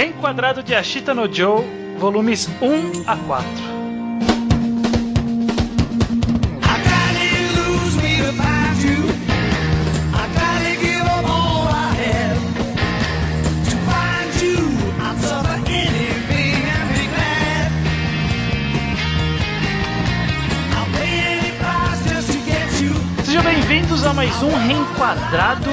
Reenquadrado de Ashita no Joe, volumes 1 a 4. I gotta lose me to find you. I gotta give up all I have. To find you, I'd suffer anything and be glad. I'll pay any price just to get you. Sejam bem-vindos a mais um Reenquadrado.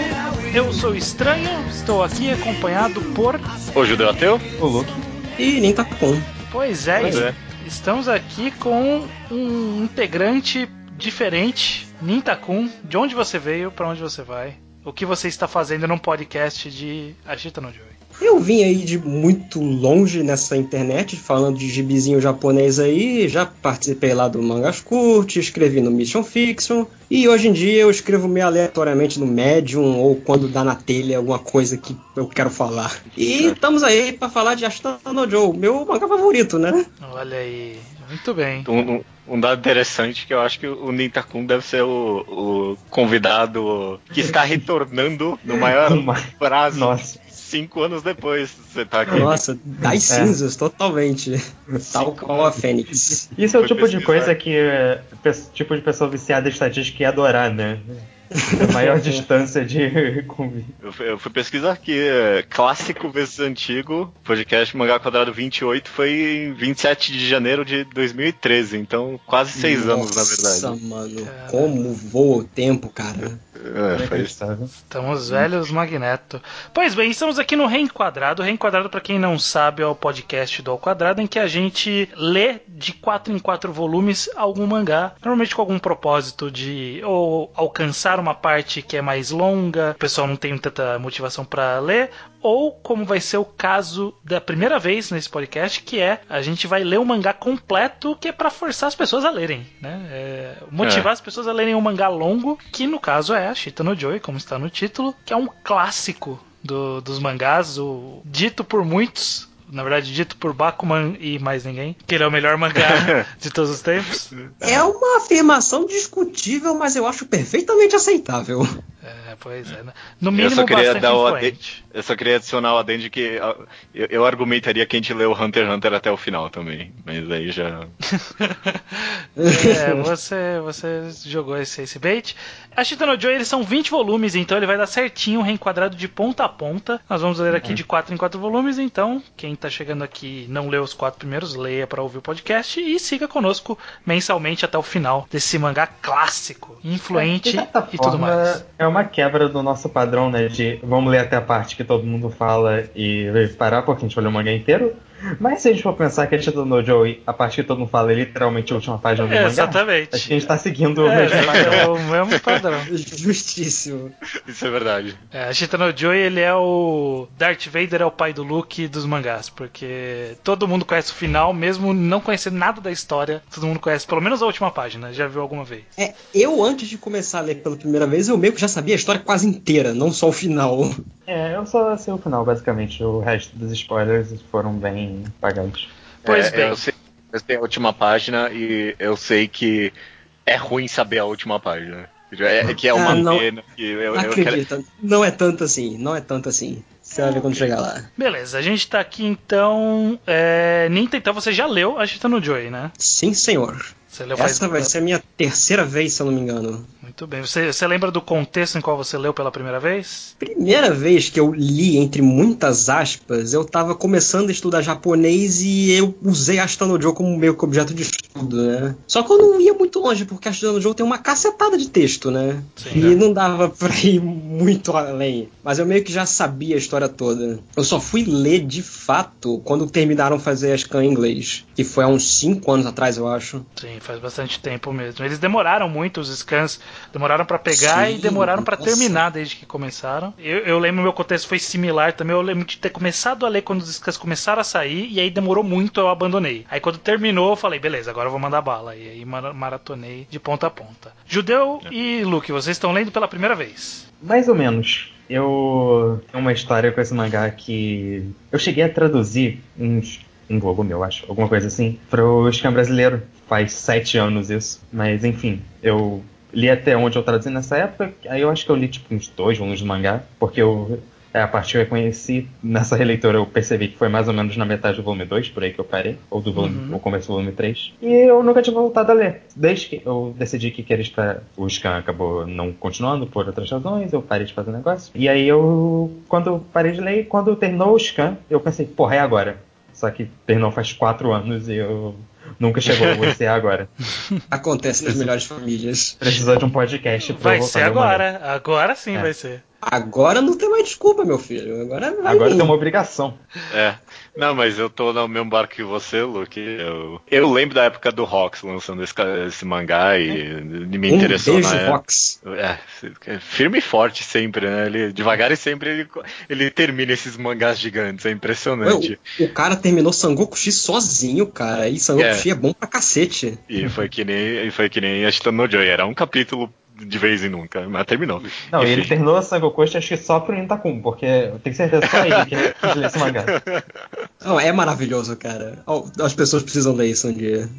Eu sou Estranho, estou aqui acompanhado por. O Judeu Ateu? O Luke. E nem tá com. Pois é, Pois é. estamos aqui com um integrante diferente, Nintakun. De onde você veio, pra onde você vai? O que você está fazendo num podcast de Ashita no Joy? Eu vim aí de muito longe nessa internet, falando de gibizinho japonês aí, já participei lá do Mangas Cult, escrevi no Mission Fiction, e hoje em dia eu escrevo meio aleatoriamente no Medium, ou quando dá na telha alguma coisa que eu quero falar. E estamos aí pra falar de Ashita no Joe, meu mangá favorito, né? Olha aí, muito bem. Um, um- dado interessante que eu acho que o Nintakun deve ser o, o convidado que está retornando no maior prazo. Nossa. Cinco anos depois você tá aqui. Nossa, das cinzas, totalmente. Tal qual a Fênix. Isso é o Foi tipo de pesquisar. coisa que é, tipo de pessoa viciada em estatística ia adorar, né? A maior distância de convívio. Eu, fui- eu fui pesquisar aqui, é, clássico vezes antigo, podcast Mangá Quadrado 28 foi em 27 de janeiro de 2013, então quase seis anos na verdade. Nossa, mano, como voa o tempo, cara. É, foi isso. Inacreditável. Estamos velhos Magneto. Pois bem, estamos aqui no Reenquadrado. Reenquadrado, para quem não sabe, é o podcast do Ao Quadrado, em que a gente lê de quatro em quatro volumes algum mangá, normalmente com algum propósito de ou alcançar uma parte que é mais longa, o pessoal não tem tanta motivação para ler, ou como vai ser o caso da primeira vez nesse podcast, que é a gente vai ler o mangá completo, que é para forçar as pessoas a lerem, né? É, motivar as pessoas a lerem um mangá longo, que no caso é a Shita no Joy, como está no título, que é um clássico do- dos mangás, o dito por muitos. Na verdade, dito por Bakuman e mais ninguém, que ele é o melhor mangá de todos os tempos. É uma afirmação discutível, mas eu acho perfeitamente aceitável. É, pois é. né? No Eu mínimo, só queria dar o influente. Eu só queria adicionar o adendo que eu, eu argumentaria que a gente leu Hunter x Hunter até o final também. Mas aí já. É, você, você jogou esse, esse bait. A Shita no Joy, eles são 20 volumes, então ele vai dar certinho, reenquadrado de ponta a ponta. Nós vamos ler aqui de 4 em 4 volumes, então quem tá chegando aqui e não leu os quatro primeiros, leia para ouvir o podcast e siga conosco mensalmente até o final desse mangá clássico, influente certa e tudo mais. É uma quebra do nosso padrão, né? De vamos ler até a parte que todo mundo fala e parar porque a gente vai ler o mangá inteiro. Mas se a gente for pensar que a gente no Joey, a parte que todo mundo fala é literalmente a última página do É, mangá. exatamente. Acho que a gente tá seguindo o É, mesmo padrão. é o mesmo padrão. Justíssimo. Isso é verdade. É, a Shita no Joy, ele é o. Darth Vader é o pai do Luke dos mangás, porque todo mundo conhece o final, mesmo não conhecendo nada da história, todo mundo conhece pelo menos a última página, já viu alguma vez. É, eu antes de começar a ler pela primeira vez, eu meio que já sabia a história quase inteira, não só o final. É, eu só sei o final, basicamente. O resto dos spoilers foram bem pagados. Pois É, bem. Eu sei, eu sei a última página e eu sei que é ruim saber a última página. É, é que é uma Ah, não. pena. Que eu, eu quero, Acredita, não é tanto assim, não é tanto assim. Você vai ver quando chegar lá. Beleza, a gente tá aqui então. É... Ninta, então você já leu a Shita no Joy, né? Sim, senhor. Essa vai ser a minha terceira vez, se eu não me engano. Muito bem. Você, você lembra do contexto em qual você leu pela primeira vez? Primeira vez que eu li, entre muitas aspas, eu tava começando a estudar japonês e eu usei Ashita no Joe como meio que objeto de estudo, né? Só que eu não ia muito longe, porque Ashita no Joe tem uma cacetada de texto, né? Sim, e não dava pra ir muito além. Mas eu meio que já sabia a história toda. Eu só fui ler de fato quando terminaram fazer a scan em inglês. Que foi há uns 5 anos atrás, eu acho. Sim, faz bastante tempo mesmo. Eles demoraram muito, os scans demoraram pra pegar Sim, e demoraram pra nossa. terminar desde que começaram. Eu, eu lembro meu contexto foi similar também. Eu lembro de ter começado a ler quando os scans começaram a sair e aí demorou muito, eu abandonei. Aí quando terminou, eu falei, beleza, agora eu vou mandar bala. E aí mara- maratonei de ponta a ponta. Judeu e Luke, vocês estão lendo pela primeira vez. Mais ou menos. Eu tenho uma história com esse mangá que eu cheguei a traduzir uns um volume, eu acho, alguma coisa assim, pro scan brasileiro. Faz sete anos isso. Mas enfim, eu li até onde eu traduzi nessa época, aí eu acho que eu li tipo uns dois volumes do mangá, porque eu É, a parte que eu reconheci nessa releitura, eu percebi que foi mais ou menos na metade do volume 2, por aí que eu parei, ou do volume, Uhum. ou começo do volume 3. E eu nunca tinha voltado a ler. Desde que eu decidi que queria estar. O Scan acabou não continuando por outras razões, eu parei de fazer negócio. E aí eu. Quando eu parei de ler, quando terminou o Scan, eu pensei, porra, é agora. Só que terminou faz quatro anos e eu. Nunca chegou a ser agora. Acontece nas melhores famílias. Precisou de um podcast pra Vai ser agora. Agora sim É. vai ser. Agora não tem mais desculpa, meu filho. Agora vai Agora tem uma obrigação. É. Não, mas eu tô no mesmo barco que você, Luke. Eu, eu lembro da época do Rox lançando esse, esse mangá e me um interessou beijo, na época. Vox. É, firme e forte sempre, né? Ele, devagar e sempre ele, ele termina esses mangás gigantes, é impressionante. O, o cara terminou Sangoku X sozinho, cara. E Sangoku É. X é bom pra cacete. E foi que nem, e foi que nem Ashita no Joy, era um capítulo de vez em nunca, mas terminou. Não, e Enfim. ele terminou a Sangoku acho que só pro Intakun, porque eu tenho certeza que só ele que ler esse mangá. Não, é maravilhoso, cara. As pessoas precisam ler isso um dia.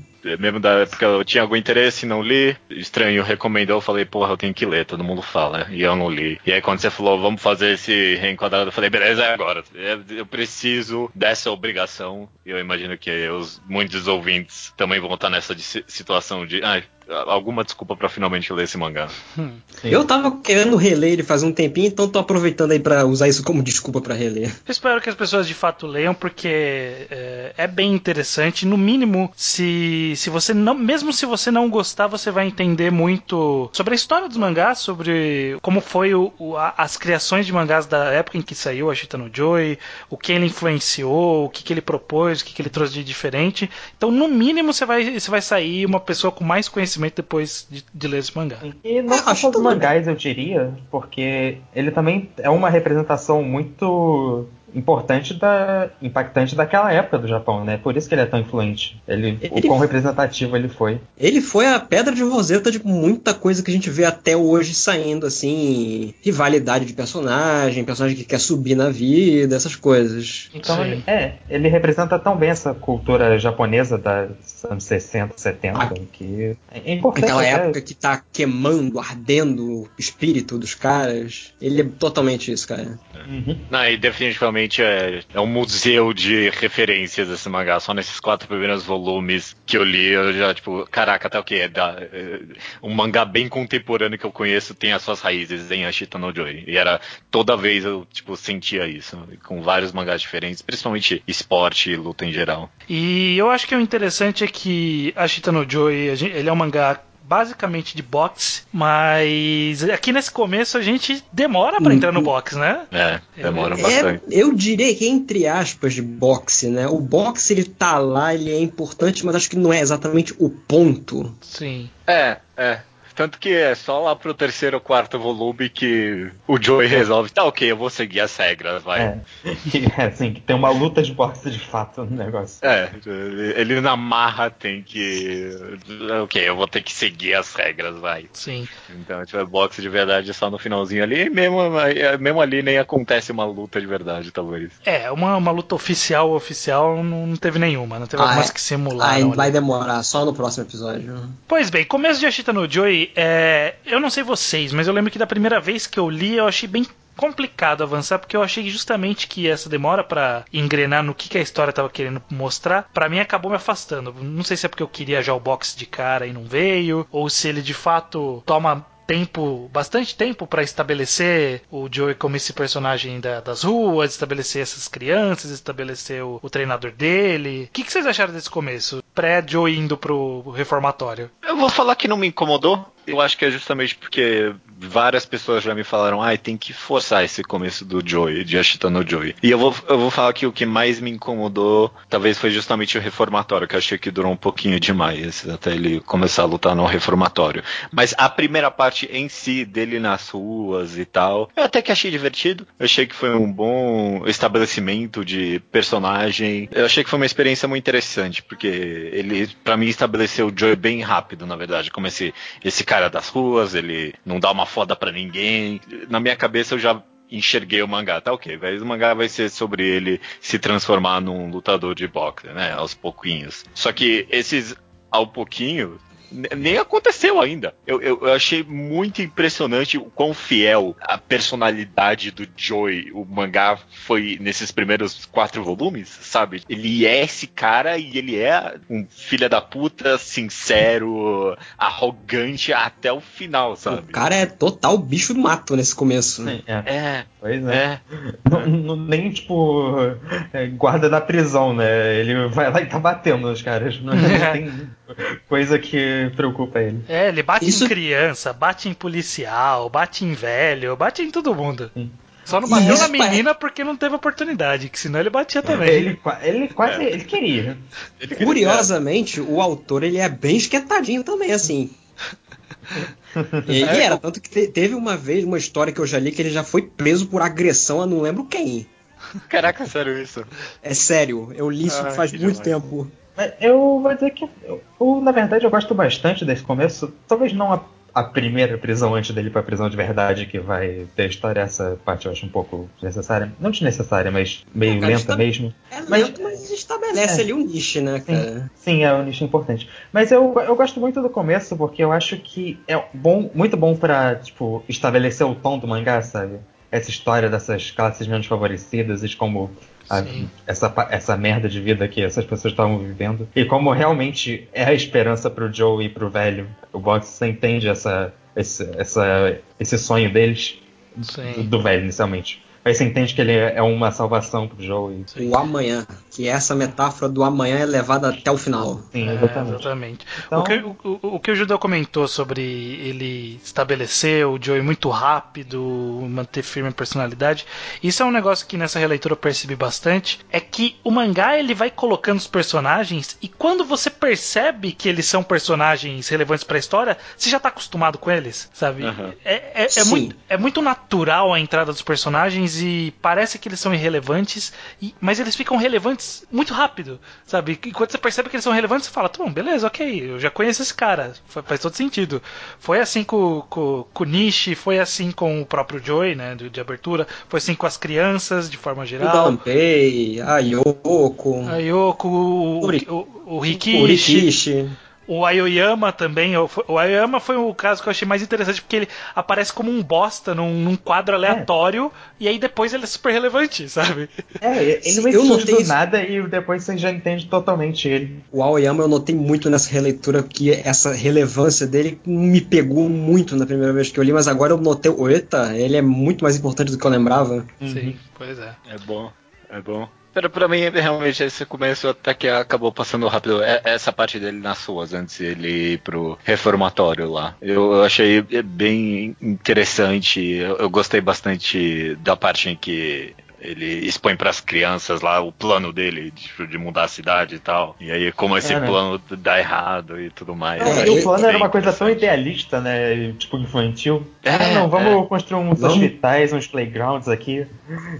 Mesmo da época eu tinha algum interesse, não li. Estranho recomendou, eu falei, porra, eu tenho que ler, todo mundo fala. E eu não li. E aí quando você falou, vamos fazer esse reenquadrado, eu falei, beleza, é agora. É, Eu preciso dessa obrigação. E eu imagino que os muitos ouvintes também vão estar nessa de- situação de. ai, alguma desculpa pra finalmente ler esse mangá. Sim. Eu tava querendo reler ele faz um tempinho, então tô aproveitando aí pra usar isso como desculpa pra reler. Eu espero que as pessoas de fato leiam, porque é, é bem interessante. No mínimo, se, se você não. Mesmo se você não gostar, você vai entender muito sobre a história dos mangás, sobre como foi o, o- a- as criações de mangás da época em que saiu a Shita no Joy, o que ele influenciou, o que, que ele propôs, o que, que ele trouxe de diferente. Então, no mínimo, você vai, você vai sair uma pessoa com mais conhecimento depois de, de ler esse mangá. E não Ah, só acho os que- mangás, eu diria, porque ele também é uma representação muito importante da impactante daquela época do Japão, né? Por isso que ele é tão influente. Ele, Ele- o quão representativo ele foi. Ele foi a pedra de roseta de muita coisa que a gente vê até hoje saindo, assim, rivalidade de personagem, personagem que quer subir na vida, essas coisas. Então ele, é, ele representa tão bem essa cultura japonesa dos anos 60, 70, Ah. que é importante. Aquela até- época que tá queimando, ardendo o espírito dos caras. Ele é totalmente isso, cara. Uhum. Não, e definitivamente é, é um museu de referências esse mangá. Só nesses quatro primeiros volumes que eu li, eu já, tipo, caraca, até o que? É da, é, um mangá bem contemporâneo que eu conheço tem as suas raízes em Ashita no Joy. E era toda vez eu, tipo, sentia isso. Com vários mangás diferentes, principalmente esporte e luta em geral. E eu acho que o interessante é que a Shita no Joy, ele é um mangá basicamente de boxe, mas aqui nesse começo a gente demora pra entrar no boxe, né? É, demora É, bastante. É, eu diria que entre aspas de boxe, né? O boxe ele tá lá, ele é importante, mas acho que não é exatamente o ponto. Sim. É, é. Tanto que é só lá pro terceiro ou quarto volume que o Joey resolve, tá ok, eu vou seguir as regras, vai. É. Que, assim, que tem uma luta de boxe de fato no negócio. É, ele- ele na marra tem que. Ok, eu vou ter que seguir as regras, vai. Sim. Então, tipo, é boxe de verdade só no finalzinho ali, e mesmo, mesmo ali nem acontece uma luta de verdade, talvez. É, uma, uma luta oficial, oficial, não, não teve nenhuma. Não teve Ah, algumas é. que simularam. Ali. vai demorar, só no próximo episódio. Pois bem, começo de Ashita no É, eu não sei vocês, mas eu lembro que da primeira vez que eu li, eu achei bem complicado avançar, porque eu achei justamente que essa demora pra engrenar no que, que a história tava querendo mostrar, pra mim acabou me afastando. Não sei se é porque eu queria já o box de cara e não veio, ou se ele de fato toma tempo, bastante tempo pra estabelecer o Joey como esse personagem da- das ruas, estabelecer essas crianças, estabelecer o, o treinador dele. O que, que vocês acharam desse começo? Pré-Joey indo pro reformatório. Eu vou falar que não me incomodou. Eu acho que é justamente porque várias pessoas já me falaram, ai, tem que forçar esse começo do Joey, de Ashita no Joey. E eu vou, eu vou falar que o que mais me incomodou, talvez foi justamente o reformatório, que eu achei que durou um pouquinho demais, até ele começar a lutar no reformatório. Mas a primeira parte em si, dele nas ruas e tal, eu até que achei divertido. Eu achei que foi um bom estabelecimento de personagem. Eu achei que foi uma experiência muito interessante, porque ele, pra mim, estabeleceu o Joey bem rápido, na verdade, como esse, esse cara das ruas, ele não dá uma foda pra ninguém. Na minha cabeça eu já enxerguei o mangá, tá ok, mas o mangá vai ser sobre ele se transformar num lutador de boxe, né, aos pouquinhos. Só que esses ao pouquinho nem aconteceu ainda. Eu, eu, eu achei muito impressionante o quão fiel a personalidade do Joey, o mangá, foi nesses primeiros quatro volumes, sabe? Ele é esse cara e ele é um filho da puta, sincero, arrogante até o final, O sabe? cara é total bicho do mato nesse começo. Sim, é. É, Pois é. é. Não- não- nem, tipo, é, guarda da prisão, né? Ele vai lá e tá batendo nos caras. Não, não tem coisa que preocupa ele. É, ele bate Isso- em criança, bate em policial, bate em velho, bate em todo mundo. Sim. Só não bateu Isso, na menina porque não teve oportunidade, que senão ele batia também. Ele, ele quase. Ele queria. Curiosamente, o autor ele é bem esquentadinho também, assim. Ele era, tanto que te- teve uma vez uma história que eu já li que ele já foi preso por agressão a não lembro quem. Caraca, sério isso. É sério, eu li isso Ah, faz muito demais. tempo. Eu vou dizer que, eu, na verdade, eu gosto bastante desse começo. Talvez não a, a primeira prisão antes dele ir pra prisão de verdade, que vai ter a história. Essa parte eu acho um pouco desnecessária. Não desnecessária, mas meio lenta mesmo. É Mas- lento, mas estabelece É. ali um nicho, né, cara? Sim, sim, é um nicho importante. Mas eu, eu gosto muito do começo porque eu acho que é bom, muito bom pra, tipo, estabelecer o tom do mangá, sabe? Essa história dessas classes menos favorecidas e de como a- essa, essa merda de vida que essas pessoas estavam vivendo. E como realmente é a esperança pro Joe e pro velho. O Box você entende essa, esse, essa, esse sonho deles, do, do velho, inicialmente. Aí você entende que ele é é uma salvação pro Joe. E, O amanhã, que essa metáfora do amanhã é levada até o final. sim, É, exatamente. exatamente. Então- O, que, o, o- que o Judeu comentou sobre ele estabelecer o Joey muito rápido, manter firme a personalidade, isso é um negócio que nessa releitura eu percebi bastante, é que o mangá ele vai colocando os personagens e quando você percebe que eles são personagens relevantes pra história, você já tá acostumado com eles, sabe? Aham. É, é, é muito, é muito natural a entrada dos personagens e parece que eles são irrelevantes, e- mas eles ficam relevantes muito rápido, sabe? E quando você percebe que eles são relevantes, você fala, tá bom, beleza, ok, eu já conheço esse cara, fa- faz todo sentido. Foi assim com, com, com o Nishi, foi assim com o próprio Joey, né, de, de abertura, foi assim com as crianças, de forma O geral. Gunpei, a Yoko, A Yoko, o, O o, o o Rikishi, Rikishi. O Aoyama também. O, o Aoyama foi o caso que eu achei mais interessante porque ele aparece como um bosta num, num quadro aleatório e aí depois ele é super relevante, sabe? É, ele eu surge notei nada e depois você já entende totalmente ele. O Aoyama eu notei muito nessa releitura que essa relevância dele me pegou muito na primeira vez que eu li, mas agora eu notei, eita, ele é muito mais importante do que eu lembrava. Sim, pois é. É bom, é bom. Pra, pra mim, realmente, esse começo até que acabou passando rápido. É- Essa parte dele nas ruas, antes ele ir pro reformatório lá. Eu, eu achei bem interessante. Eu, eu gostei bastante da parte em que ele expõe pras crianças lá o plano dele de, de mudar a cidade e tal. E aí, como esse É, né? plano dá errado e tudo mais. É, o plano era uma coisa tão idealista, né? Tipo, infantil. É, ah, não, vamos construir uns Vamos. hospitais, uns playgrounds aqui.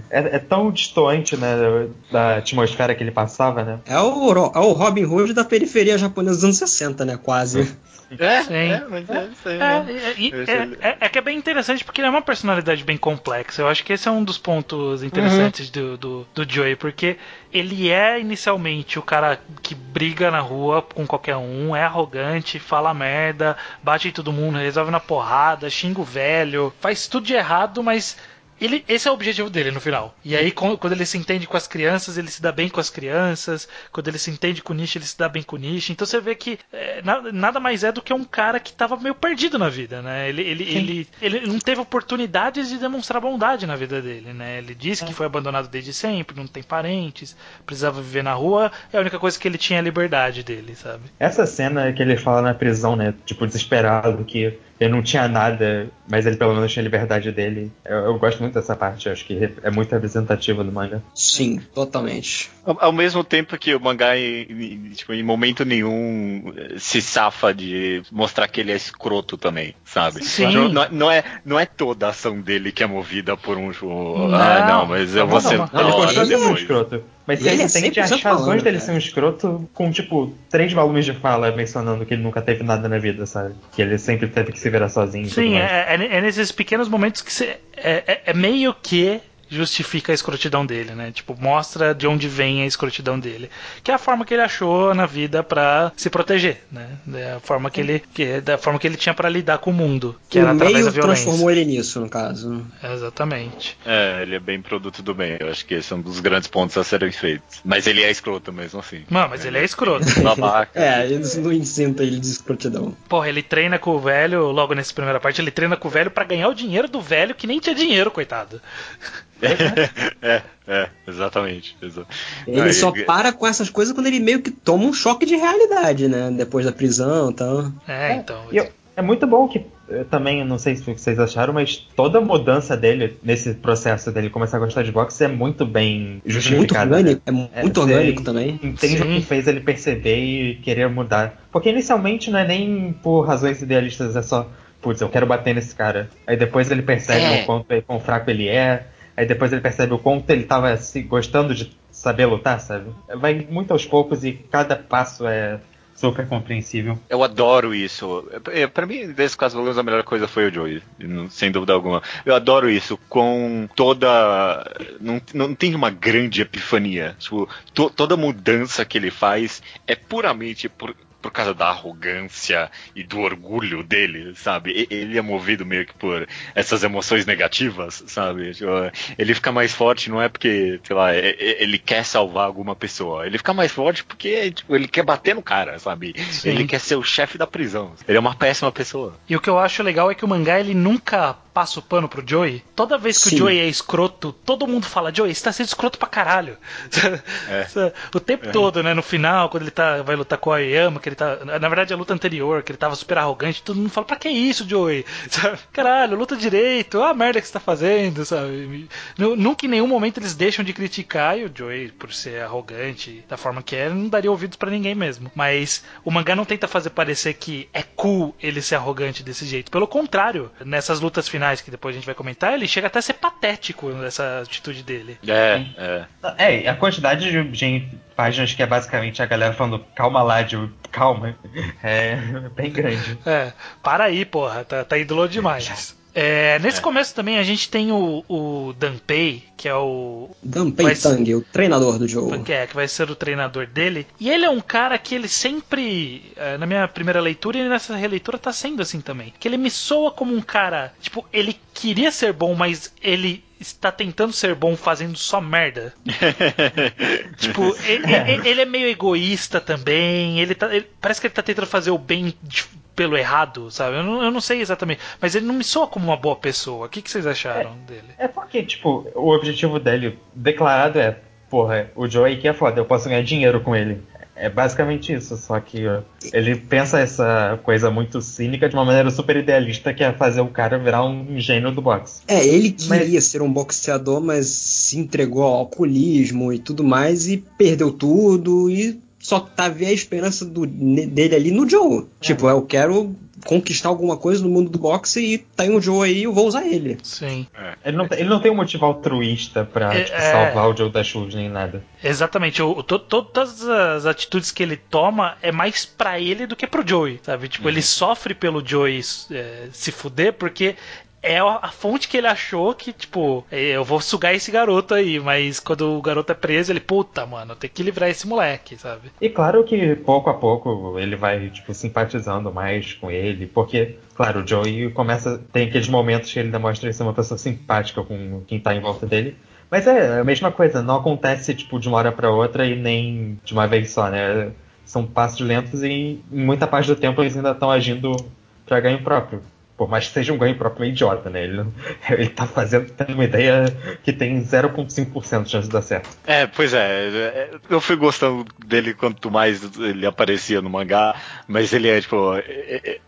É, é tão distoante, né? Da atmosfera que ele passava, né? É o, é o Robin Hood da periferia japonesa dos anos 60, né? Quase. É, Sim. é, mas é isso aí, É, né? é, é, é- é que é bem interessante porque ele é uma personalidade bem complexa. Eu acho que esse é um dos pontos interessantes do, do, do Joey, porque ele é inicialmente o cara que briga na rua com qualquer um, é arrogante, fala merda, bate em todo mundo, resolve na porrada, xinga o velho, faz tudo de errado, mas. Ele, esse é o objetivo dele no final. E aí, quando ele se entende com as crianças, ele se dá bem com as crianças. Quando ele se entende com o Nishi, ele se dá bem com o Nishi. Então você vê que é, na- nada mais é do que um cara que tava meio perdido na vida, né? Ele, ele, ele, ele não teve oportunidades de demonstrar bondade na vida dele, né? Ele disse que foi abandonado desde sempre, não tem parentes, precisava viver na rua. É a única coisa que ele tinha a liberdade dele, sabe? Essa cena que ele fala na prisão, né? Tipo, desesperado, que ele não tinha nada, mas ele pelo menos tinha a liberdade dele. Eu, eu gosto muito dessa parte, acho que é muito representativa do manga. Sim, totalmente. Ao, ao mesmo tempo que o mangá, em, tipo, em momento nenhum, eh, se safa de mostrar que ele é escroto também, sabe? Sim. Não, não é- não é, é toda a ação dele que é movida por um. tipo, Não. ah, não, mas eu vou Não, ser não, da não, ele hora um depois. escroto. Mas E você ele é as 100% razões malandro, dele ser um escroto com, tipo, três volumes de fala mencionando que ele nunca teve nada na vida, sabe? Que ele sempre teve que se virar sozinho. Sim, é, é- é nesses pequenos momentos que você. É, é- é meio que justifica a escrotidão dele, né? Tipo, mostra de onde vem a escrotidão dele. Que é a forma que ele achou na vida pra se proteger, né? É a forma que ele, que, é da forma que ele tinha pra lidar com o mundo, que o era através da meio violência. transformou ele nisso, no caso. Exatamente. É, ele é bem produto do bem. Eu acho que esse é um dos grandes pontos a serem feitos. Mas ele é escroto mesmo assim. Mano, mas ele é escroto. Babaca. É, eles não isenta ele de escrotidão. Porra, ele treina com o velho, logo nessa primeira parte, ele treina com o velho pra ganhar o dinheiro do velho que nem tinha dinheiro, coitado. é, é, exatamente. exa- Ele Não, só e- para com essas coisas quando ele meio que toma um choque de realidade, né? Depois da prisão e tal. É, então. E eu- é muito bom que eu também, não sei se vocês acharam, mas toda a mudança dele nesse processo dele começar a gostar de boxe é muito bem Muito justificada. orgânico, é É, muito você orgânico também. Entende o Sim. que fez ele perceber e querer mudar. Porque inicialmente não é nem por razões idealistas, é só, putz, eu quero bater nesse cara. Aí depois ele percebe É. o quanto quão fraco ele é. Aí depois ele percebe o quanto ele tava se gostando de saber lutar, sabe? Vai muito aos poucos e cada passo é super compreensível. Eu adoro isso. É, Pra mim, desses quatro volumes, a melhor coisa foi o Joey, sem dúvida alguma. Eu adoro isso com toda. Não, não tem uma grande epifania. Tipo, to- toda mudança que ele faz é puramente por. Por causa da arrogância e do orgulho dele, sabe? Ele é movido meio que por essas emoções negativas, sabe? Tipo, ele fica mais forte não é porque, sei lá, ele quer salvar alguma pessoa. Ele fica mais forte porque tipo, ele quer bater no cara, sabe? Sim. Ele quer ser o chefe da prisão. Ele é uma péssima pessoa. E o que eu acho legal é que o mangá ele nunca passa o pano pro Joey. Toda vez que Sim. o Joey é escroto, todo mundo fala: Joey, você tá sendo escroto pra caralho. É. O tempo todo, né? No final, quando ele tá, vai lutar com o Aoyama, que ele tá. Na verdade, a luta anterior, que ele tava super arrogante, todo mundo fala: pra que isso, Joey? Sabe? Caralho, luta direito, olha a merda que você tá fazendo, sabe? Nu- Nunca em nenhum momento eles deixam de criticar e o Joey, por ser arrogante da forma que é, não daria ouvidos pra ninguém mesmo. Mas o mangá não tenta fazer parecer que é cool ele ser arrogante desse jeito. Pelo contrário, nessas lutas finais que depois a gente vai comentar, ele chega até a ser patético nessa atitude dele. É, é. É, e a quantidade de gente, páginas que é basicamente a galera falando calma lá, Joe, calma, é bem grande. É, para aí, porra, tá, tá ídolo demais. É, nesse começo também a gente tem o, o Danpei, que é o. Danpei Tang, o treinador do Joe. Que, é, que vai ser o treinador dele. E ele é um cara que ele sempre. é, na minha primeira leitura e nessa releitura tá sendo assim também. Que ele me soa como um cara. Tipo, ele queria ser bom, mas ele está tentando ser bom fazendo só merda. Tipo, ele, ele- ele é meio egoísta também. Ele tá, ele- parece que ele tá tentando fazer o bem de- pelo errado, sabe? Eu não, eu não sei exatamente. Mas ele não me soa como uma boa pessoa. O que, que vocês acharam dele? É porque, tipo, o objetivo dele declarado é, porra, o Joey que é foda, eu posso ganhar dinheiro com ele. É basicamente isso, só que ó, ele pensa essa coisa muito cínica de uma maneira super idealista, que é fazer o cara virar um gênio do boxe. É, ele Mas- queria ser um boxeador, mas se entregou ao alcoolismo e tudo mais e perdeu tudo e só tá vendo a esperança do- dele ali no Joe. Tipo, eu quero conquistar alguma coisa no mundo do boxe e tá aí um Joe aí, eu vou usar ele. Sim. Ele não, ele não tem um motivo altruísta pra É, tipo, é. salvar o Joe da chuvas nem nada. Exatamente, o, to- todas as atitudes que ele toma é mais pra ele do que pro Joey, sabe? Tipo, ele sofre pelo Joey é, se fuder porque é a, fonte que ele achou que, tipo, é, eu vou sugar esse garoto aí, mas quando o garoto é preso, ele, puta, mano, tem que livrar esse moleque, sabe? E claro que pouco a pouco ele vai, tipo, simpatizando mais com ele, porque, claro, o Joey começa. Tem aqueles momentos que ele demonstra ser uma pessoa simpática com quem tá em volta dele. Mas é a mesma coisa, não acontece, tipo, de uma hora pra outra e nem de uma vez só, né? São passos lentos e em muita parte do tempo eles ainda estão agindo pra ganho próprio. Por mais que seja um ganho próprio meio idiota, né? Ele, ele tá fazendo, tendo uma ideia que tem 0,5% de chance de dar certo. É, pois é, é, Eu fui gostando dele quanto mais ele aparecia no mangá, mas ele é, tipo. é- é-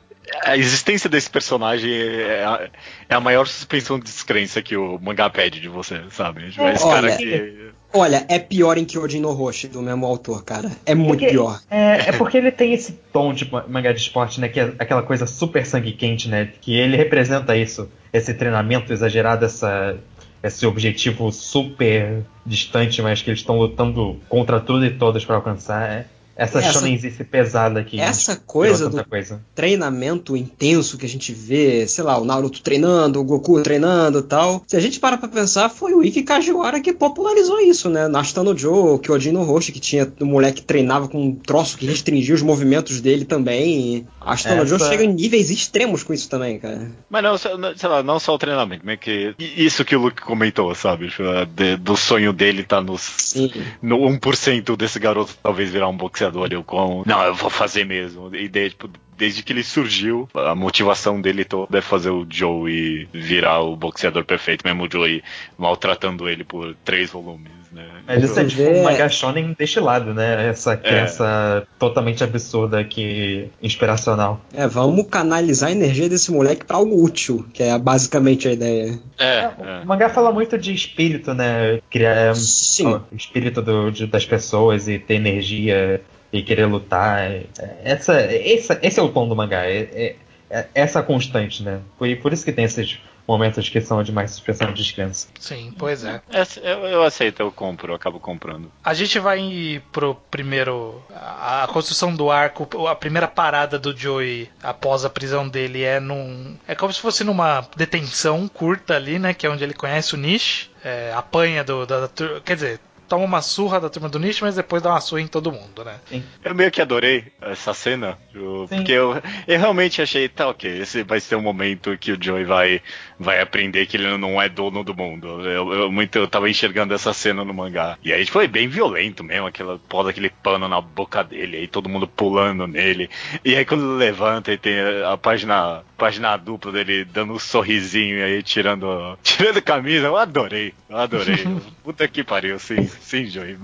a existência desse personagem é a, é a maior suspensão de descrença que o mangá pede de você, sabe? Tipo, esse Olha, cara que. Olha, é pior em Kyojin no Roshi, do mesmo autor, cara. É muito Porque- pior. É, é porque ele tem esse tom de ma- mangá de esporte, né? Que é aquela coisa super sangue quente, né? Que ele representa isso. Esse treinamento exagerado, essa, esse objetivo super distante, mas que eles estão lutando contra tudo e todos para alcançar. É, essa, Essa- shonenzice pesada que Essa coisa do coisa. treinamento intenso que a gente vê, sei lá, o Naruto treinando, o Goku treinando e tal. Se a gente para pra pensar, foi o Ikki Kajiwara que popularizou isso, né? Na Ashita Joe, o Kyojin no Roshi, que tinha um moleque que treinava com um troço que restringia os movimentos dele também. A Ashita Essa- Joe chega em níveis extremos com isso também, cara. Mas não, sei lá, não só o treinamento, meio que isso que o Luke comentou, sabe? Tipo, de- do sonho dele tá nos, Sim. no 1% desse garoto talvez virar um boxeador. Eu com, não, eu vou fazer mesmo. E daí, tipo, desde que ele surgiu, a motivação dele toda é fazer o Joey virar o boxeador perfeito, mesmo o Joey maltratando ele por três volumes, né? Mas isso é tipo vê- um manga shonen destilado, né? Essa crença totalmente absurda que inspiracional. É, vamos canalizar a energia desse moleque pra algo útil, que é basicamente a ideia. É, O é. mangá fala muito de espírito, né? Criar Sim. o espírito do- de- das pessoas e ter energia e querer lutar. É- Essa, essa, esse é o tom do mangá. É, é- é essa constante, né? Por, por isso que tem esses momentos que são de mais expressão de descanso. Sim, pois é. Essa- eu, eu aceito, eu compro, eu acabo comprando. A gente vai pro primeiro. A, a construção do arco, a primeira parada do Joey após a prisão dele é num. É como se fosse numa detenção curta ali, né? Que é onde ele conhece o Nish. é, apanha do. Da, da quer dizer, toma uma surra da turma do Nish, mas depois dá uma surra em todo mundo, né? Eu meio que adorei essa cena, Sim. porque eu, eu realmente achei, tá, ok, esse vai ser o momento que o Joey vai, vai aprender que ele não é dono do mundo. Eu, eu, muito, eu tava enxergando essa cena no mangá. E aí foi bem violento mesmo, aquela pôs aquele pano na boca dele, aí todo mundo pulando nele. E aí quando ele levanta e tem a página, página dupla dele dando um sorrisinho e aí tirando, tirando camisa, eu adorei, eu adorei. Puta que pariu, sim, sim, Joey.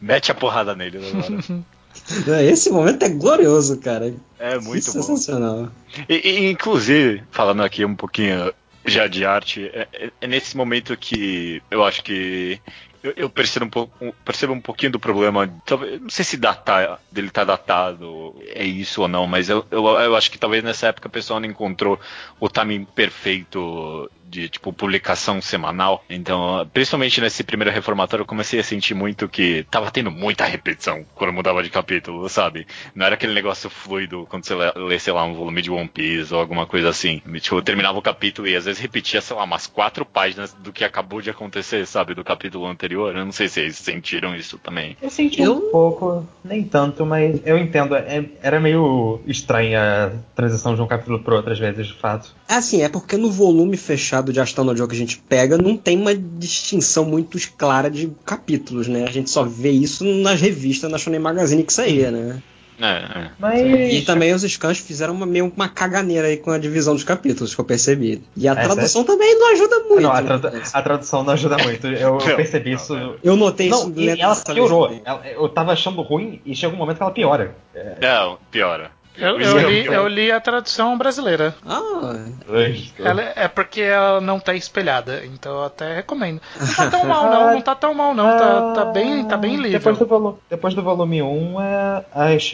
Mete a porrada nele agora. Esse momento é glorioso, cara. É muito Que bom. sensacional. E, e, inclusive, falando aqui um pouquinho já de arte, é, é- é nesse momento que eu acho que eu, eu percebo, um pouco, percebo um pouquinho do problema. Talvez, não sei se datar, dele tá datado, é isso ou não, mas eu, eu, eu acho que talvez nessa época o pessoal não encontrou o timing perfeito de tipo publicação semanal. Então, principalmente nesse primeiro reformatório, eu comecei a sentir muito que tava tendo muita repetição quando mudava de capítulo, sabe? Não era aquele negócio fluido quando você lê, sei lá, um volume de One Piece ou alguma coisa assim. Tipo, eu terminava o capítulo e às vezes repetia, sei lá, umas quatro páginas do que acabou de acontecer, sabe? Do capítulo anterior. Eu não sei se vocês sentiram isso também. Eu senti Eu- um pouco, nem tanto, mas eu entendo. é- era meio estranha a transição de um capítulo pro outro, às vezes, de fato. É assim, é porque no volume fechado de Astano Joe que a gente pega, não tem uma distinção muito clara de capítulos, né? A gente só vê isso nas revistas, na Shonen Magazine que saía, né? É, é. Mas. E também os scans fizeram uma, meio uma caganeira aí com a divisão dos capítulos, que eu percebi. E a É, tradução também não ajuda muito. Não, a, né? a tradução não ajuda muito. Eu, eu percebi não, isso. não. Eu notei Não, isso e ela piorou. Ela- eu tava achando ruim e chega um momento que ela piora. Não, piora. Eu, eu é li, eu li a tradução brasileira. Ah, Ela é porque ela não tá espelhada, então eu até recomendo. Não tá tão mal, não, não tá tão mal, não. Tá, tá bem, tá bem Depois livre. do, volu- depois do volume 1, é,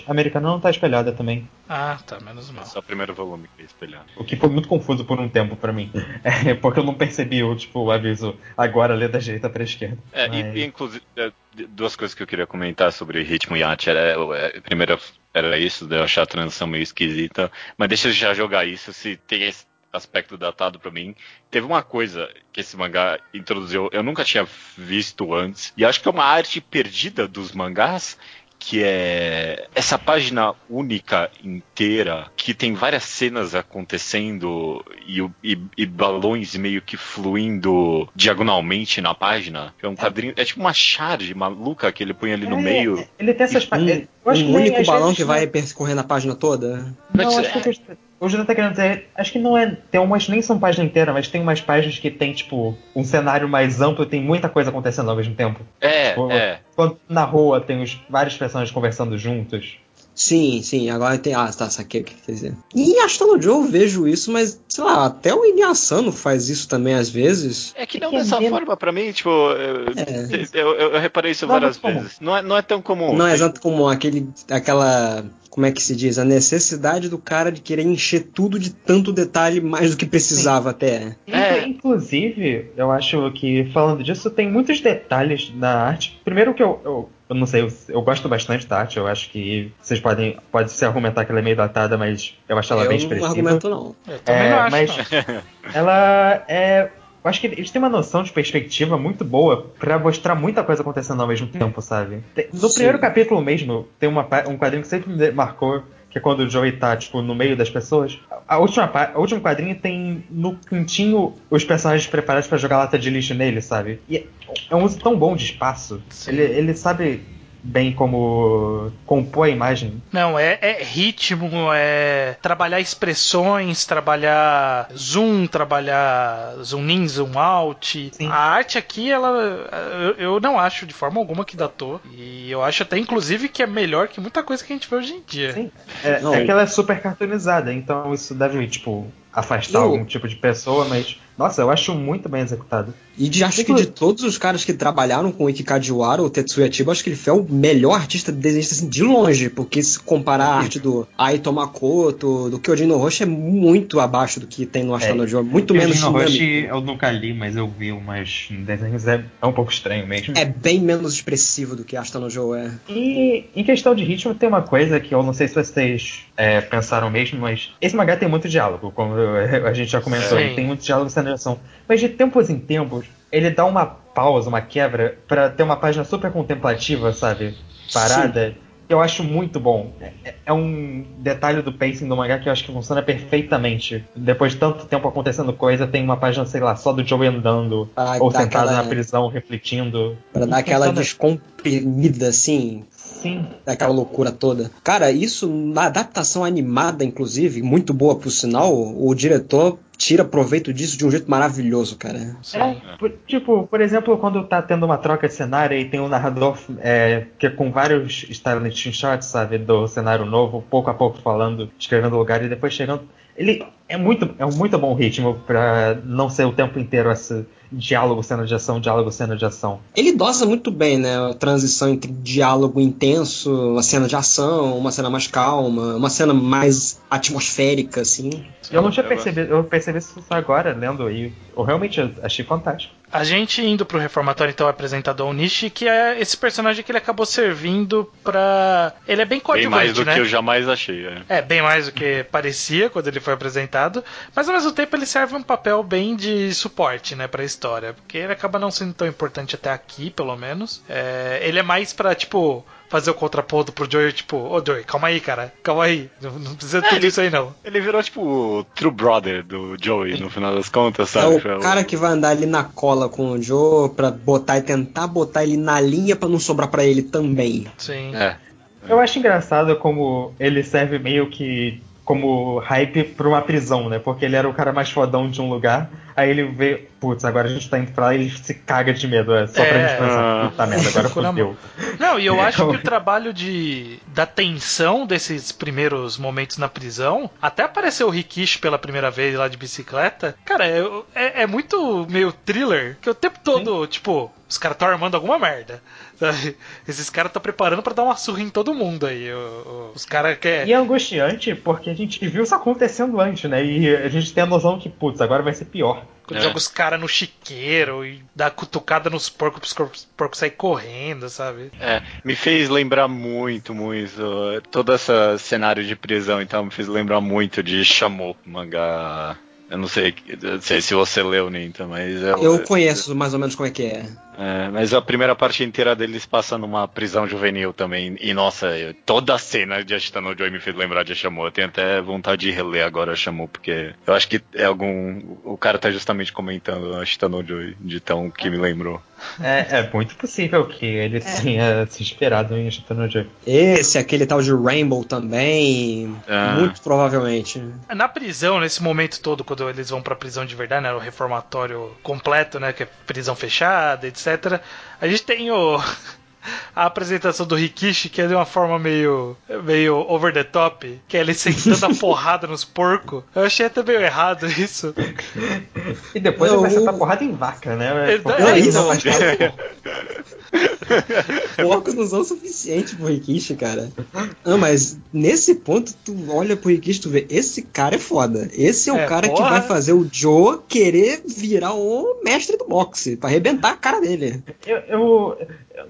a americana não tá espelhada também. Ah, tá, menos mal. Só o primeiro volume que é espelhado. O que foi muito confuso por um tempo pra mim. É, porque eu não percebi o, tipo, o aviso agora lê da direita pra esquerda. É, e- Mas- e, inclusive, é, duas coisas que eu queria comentar sobre ritmo e arte. Era, é, a primeira era isso, de eu achar a transição meio esquisita. Mas deixa eu já jogar isso, se tem esse aspecto datado pra mim. Teve uma coisa que esse mangá introduziu, eu nunca tinha visto antes. E acho que é uma arte perdida dos mangás. Que é essa página única inteira, que tem várias cenas acontecendo e, e- e balões meio que fluindo diagonalmente na página. É um quadrinho, é tipo uma charge maluca que ele põe ali no É, meio. Ele tem essas um, páginas. eu acho um único balão que vai percorrendo a página toda. Não, Mas, acho que o Júnior tá querendo dizer. Acho que não é. Tem umas. Nem são página inteira, mas tem umas páginas que tem, tipo, um cenário mais amplo e tem muita coisa acontecendo ao mesmo tempo. É, Tipo, é. Quando na rua tem os vários personagens conversando juntos. Sim, sim, agora tem. Ah, tá, saquei o que quer dizer. E em Astano Joe eu vejo isso, mas, sei lá, até o Inuyasano faz isso também às vezes. É que não É que é dessa forma, pra mim, tipo, eu, É. eu, eu- eu reparei isso Não é várias comum. vezes. Não é, não é tão comum. Não é exato como aquele, aquela como é que se diz, a necessidade do cara de querer encher tudo de tanto detalhe mais do que precisava até. É. Inclusive, eu acho que falando disso, tem muitos detalhes na arte. Primeiro que eu, eu, eu não sei, eu, eu gosto bastante da arte, eu acho que vocês podem pode se argumentar que ela é meio datada, mas eu acho ela eu bem não expressiva. argumento não. Eu também É, não acho, mas- não. Ela é. Eu acho que eles têm uma noção de perspectiva muito boa pra mostrar muita coisa acontecendo ao mesmo tempo, sabe? No Sim. primeiro capítulo mesmo, tem uma, um quadrinho que sempre me marcou, que é quando o Joey tá, tipo, no meio das pessoas. A, última, a último quadrinho tem no cantinho os personagens preparados pra jogar lata de lixo nele, sabe? E é, é um uso tão bom de espaço. Sim. Ele, ele sabe bem como compor a imagem. Não, é, é ritmo, é trabalhar expressões, trabalhar zoom, trabalhar zoom in, zoom out. Sim. A arte aqui, ela eu, eu não acho de forma alguma que datou. E eu acho até, inclusive, que é melhor que muita coisa que a gente vê hoje em dia. Sim. É, Não. é que ela é super cartoonizada, então isso deve, tipo, afastar Eu- algum tipo de pessoa, mas. Nossa, eu acho muito bem executado. E de, acho que de todos os caras que trabalharam com o Ikikajiwara, o Tetsuya Chiba, acho que ele foi o melhor artista desenhista assim, de longe, porque se comparar a arte do Aito Makoto, do Kyojin no Roshi, é muito abaixo do que tem no Ashitano Joe, muito menos Eugene dinâmico. Roche eu nunca li, mas eu vi umas desenhos, é, é um pouco estranho mesmo. É bem menos expressivo do que Ashitano Joe é. E em questão de ritmo, tem uma coisa que eu não sei se vocês é, pensaram mesmo, mas esse mangá tem muito diálogo, como a gente já comentou, tem muito diálogo sem Mas de tempos em tempos, ele dá uma pausa, uma quebra, pra ter uma página super contemplativa, sabe? Parada. que Eu acho muito bom. É, é um detalhe do pacing do mangá que eu acho que funciona perfeitamente. Depois de tanto tempo acontecendo coisa, tem uma página, sei lá, só do Joe andando, Pra ou sentado aquela- na prisão, refletindo. Pra dar aquela Funciona- descomprimida, assim, Sim. daquela loucura toda. Cara, isso na adaptação animada, inclusive, muito boa por sinal, o diretor tira proveito disso de um jeito maravilhoso, cara. É, por- tipo, por exemplo, quando tá tendo uma troca de cenário e tem um narrador é, que é com vários styling shots, sabe, do cenário novo, pouco a pouco falando, escrevendo o lugar e depois chegando. Ele é muito, é um muito bom ritmo pra não ser o tempo inteiro esse diálogo, cena de ação, diálogo, cena de ação. Ele dosa muito bem, né? A transição entre diálogo intenso, uma cena de ação, uma cena mais calma, uma cena mais atmosférica, assim. Eu não tinha percebido, eu percebi isso só agora, lendo, e eu realmente achei fantástico. A gente indo pro reformatório, então, é apresentado ao Nishi, que é esse personagem que ele acabou servindo pra. Ele é bem Bem coadjuvante, mais do né? que eu jamais achei. É. É, bem mais do que parecia quando ele foi apresentado, mas ao mesmo tempo ele serve um papel bem de suporte, né, pra história, porque ele acaba não sendo tão importante até aqui, pelo menos. É, ele é mais pra, tipo, fazer o contraponto pro Joey, tipo, ô Joey, calma aí, cara, calma aí, não, não precisa de tudo ele- isso aí não. Ele virou tipo o True Brother do Joey no final das contas, É sabe? o cara que vai andar ali na cola com o Joe pra botar e tentar botar ele na linha pra não sobrar pra ele também. Sim. É. Eu acho engraçado como ele serve meio que como hype pra uma prisão, né? Porque ele era o cara mais fodão de um lugar, aí ele vê, putz, agora a gente tá indo pra lá e ele se caga de medo, é só pra É. gente pensar, puta merda, agora fodeu. Não, e eu acho que o trabalho de da tensão desses primeiros momentos na prisão, até apareceu o Rikishi pela primeira vez lá de bicicleta, cara, é, é, é muito meio thriller, que o tempo todo, tipo, os caras estão armando alguma merda. sabe? Esses caras estão preparando pra dar uma surra em todo mundo aí. o- o- os caras querem. E é angustiante porque a gente viu isso acontecendo antes, né? E a gente tem a noção que, putz, agora vai ser pior. Quando É. joga os caras no chiqueiro e dá cutucada nos porcos pros porcos- porcos sair correndo, sabe? É, me fez lembrar muito, muito. Todo esse cenário de prisão, então, me fez lembrar muito de Chamou, mangá. Eu não sei, não sei se você leu, Ninta, mas. Eu, Eu conheço mais ou menos como é que é. É, mas a primeira parte inteira deles passa numa prisão juvenil também. E nossa, eu- toda a cena de Ashitano Joy me fez lembrar de Chamou. Eu tenho até vontade de reler agora Chamou, porque eu acho que é algum. O cara tá justamente comentando Ashitano Joy, de tão que me lembrou. É, é muito possível que ele tenha se inspirado em Chitano Joy. Esse, aquele tal de Rainbow também. Ah. Muito provavelmente. Na prisão, nesse momento todo, quando eles vão pra prisão de verdade, né? O reformatório completo, né? Que é prisão fechada, etc. A gente tem o. A apresentação do Rikishi, que é de uma forma meio, meio over the top, que é ele sentando a porrada nos porcos. Eu achei até meio errado isso. E depois Não, ele vai o- sentar porrada em vaca, né? Ele dá- aí então, não vai estar- Poucos não são suficientes pro Rikishi, cara. Ah, mas nesse ponto, tu olha pro Rikishi e tu vê, esse cara é foda. Esse é o É, cara que porra. vai fazer o Joe querer virar o mestre do boxe, pra arrebentar a cara dele. Eu, eu-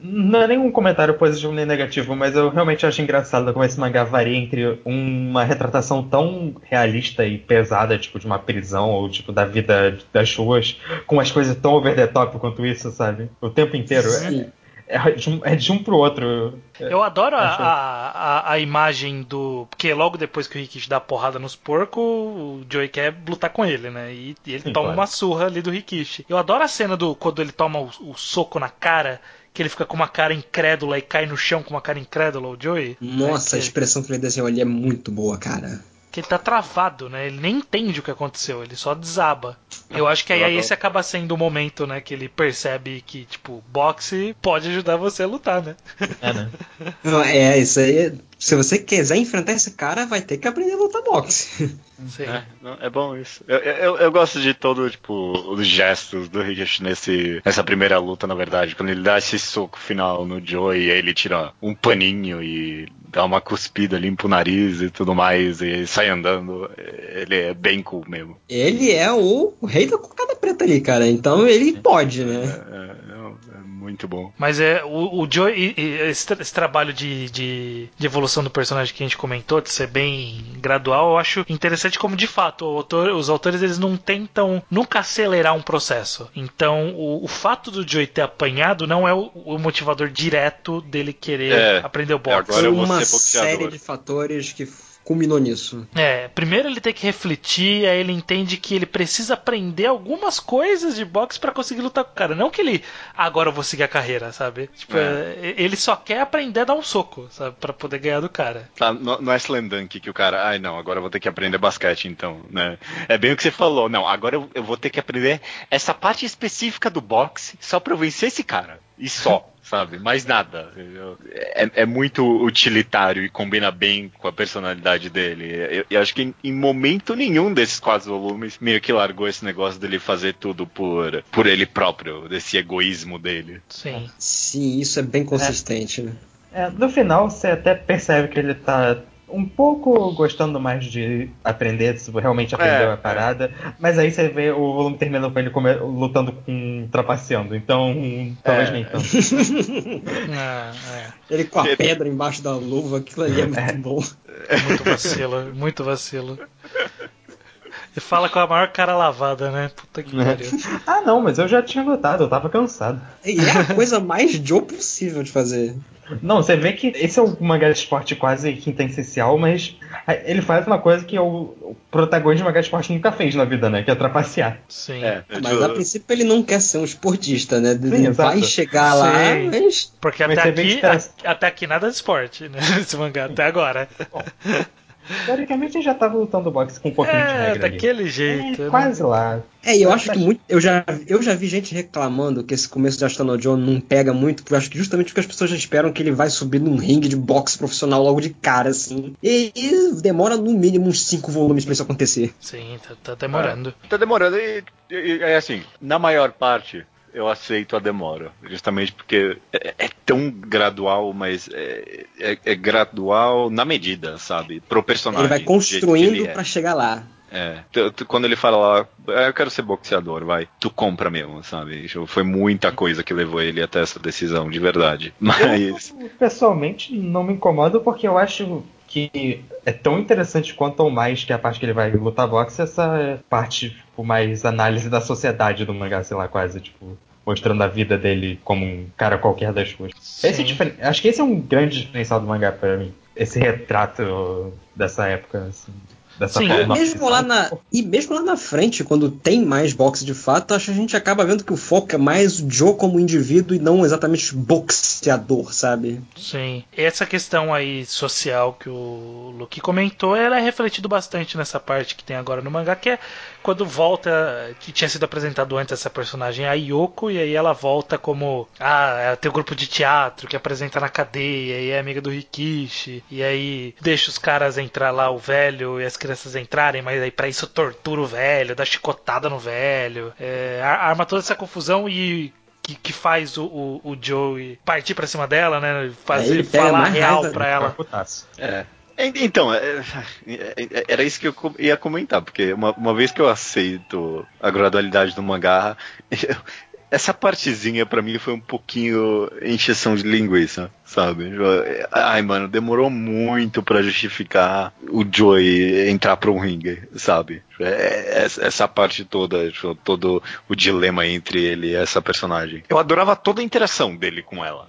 Não é nenhum comentário positivo nem negativo, mas eu realmente acho engraçado como esse mangá varia entre uma retratação tão realista e pesada, tipo de uma prisão ou tipo da vida das ruas, com umas coisas tão over the top quanto isso, sabe? O tempo inteiro. Sim. É, é de um, é de um pro outro. Eu adoro a, a, a imagem do. Porque logo depois que o Rikishi dá porrada nos porcos, o Joey quer lutar com ele, né? E, e ele Sim, toma claro. uma surra ali do Rikishi. Eu adoro a cena do quando ele toma o, o soco na cara, que ele fica com uma cara incrédula e cai no chão com uma cara incrédula, o Joey. Nossa, a É, que, expressão que ele desenhou ali é muito boa, cara. que ele tá travado, né? Ele nem entende o que aconteceu, ele só desaba. Eu acho que aí, Eu aí esse acaba sendo o momento, né? Que ele percebe que, tipo, boxe pode ajudar você a lutar, né? É, né? Não, É, isso aí. Se você quiser enfrentar esse cara, vai ter que aprender a lutar boxe. Sim. É, não, é bom isso. Eu, eu, eu gosto de todo, tipo, os gestos do Rikishi nesse, nessa primeira luta, na verdade. Quando ele dá esse soco final no Joe e aí ele tira um paninho e dá uma cuspida, limpa o nariz e tudo mais e sai andando. Ele é bem cool mesmo. Ele é o rei da cocada preta ali, cara. Então ele pode, É, né? É, é muito bom. Mas é o, o Joe, e- e esse, esse trabalho de, de, de evolução do personagem que a gente comentou, de ser bem gradual, eu acho interessante como de fato o autor- os autores eles não tentam nunca acelerar um processo. Então o, o fato do Joey ter apanhado não é o, o motivador direto dele querer É, aprender o boxe. agora eu vou uma ser boxeador. série de fatores que culminou nisso. É, primeiro ele tem que refletir, aí ele entende que ele precisa aprender algumas coisas de boxe pra conseguir lutar com o cara. Não que ele, "Ah, agora eu vou seguir a carreira, sabe? Tipo, É. é, ele só quer aprender a dar um soco, sabe? Pra poder ganhar do cara. Tá, no, no Slam Dunk que o cara, ai não, agora eu vou ter que aprender basquete então, né? É bem o que você falou, não, agora eu, eu vou ter que aprender essa parte específica do boxe só pra eu vencer esse cara. E só, sabe? Mais nada. É, é muito utilitário e combina bem com a personalidade dele. Eu, eu acho que em, em momento nenhum desses quatro volumes meio que largou esse negócio dele fazer tudo por, por ele próprio, desse egoísmo dele. Sim. Sim, isso é bem consistente, né? É, no final, você até percebe que ele tá um pouco gostando mais de aprender, se realmente aprendeu É, a parada. Mas aí você vê o volume terminando com ele come- lutando com trapaceando. Então, talvez É. nem tanto. Ah, Ele com a pedra embaixo da luva, aquilo ali é muito bom. é. Muito vacilo, muito vacilo. E fala com a maior cara lavada, né? Puta que pariu. Ah, não, mas eu já tinha lutado, eu tava cansado. E é a coisa mais Joe possível de fazer. Não, você vê que esse é um mangá de esporte quase quinta essencial, mas ele faz uma coisa que o, o protagonista de mangá de esporte nunca fez na vida, né? Que é trapacear. Sim. É, Mas tipo, a princípio ele não quer ser um esportista, né? Ele exato. vai chegar lá, Sim. mas. Porque Mas até você vê aqui, que a- até aqui nada de esporte, né? Esse mangá, até agora. Teoricamente ele já tava lutando boxe com um pouquinho de É, regra ali. daquele jeito. É, né? quase lá. É, e eu acho que muito. Eu já, eu já vi gente reclamando que esse começo de Astano John não pega muito, porque eu acho que justamente porque as pessoas já esperam que ele vai subir num ringue de boxe profissional logo de cara, assim. E, e demora no mínimo uns cinco volumes pra isso acontecer. Sim, tá, tá demorando. Tá demorando e, e- e é assim, na maior parte eu aceito a demora, justamente porque é, é tão gradual, mas é, é- é gradual na medida, sabe? Pro personagem. Ele vai construindo é. pra chegar lá. É, tu- tu- quando ele fala lá, "Ah, eu quero ser boxeador, vai, tu compra mesmo, sabe? Foi muita coisa que levou ele até essa decisão, de verdade. Mas, Eu, pessoalmente, não me incomodo porque eu acho que é tão interessante quanto ou mais que a parte que ele vai lutar boxe, essa parte, tipo, mais análise da sociedade do mangá, sei lá, quase, tipo, mostrando a vida dele como um cara qualquer das ruas. Esse é Acho que esse é um grande diferencial do mangá pra mim. Esse retrato dessa época, assim, dessa Sim, E forma. mesmo, lá na, e mesmo lá na frente, quando tem mais boxe de fato, acho que a gente acaba vendo que o foco é mais o Joe como indivíduo e não exatamente boxeador, sabe? Sim. Essa questão aí social que o Luke comentou, ela é refletido bastante nessa parte que tem agora no mangá, que é quando volta, que tinha sido apresentado antes essa personagem, a Yoko, e aí ela volta como, ah, tem o grupo de teatro que apresenta na cadeia, e é amiga do Rikishi, e aí deixa os caras entrar lá, o velho e as crianças entrarem, mas aí pra isso tortura o velho, dá chicotada no velho, é, ar- arma toda essa confusão e que, que faz o, o, o Joey partir pra cima dela, né? Fazer, falar real do ela. É. En- Então, é- é- era isso que eu ia comentar, porque uma, uma vez que eu aceito a gradualidade do mangá, eu- essa partezinha pra mim foi um pouquinho encheção de linguiça, sabe? Ai, mano, demorou muito pra justificar o Joey entrar pra um ringue, sabe? É- essa- Essa parte toda, tipo, todo o dilema entre ele e essa personagem. Eu adorava toda a interação dele com ela.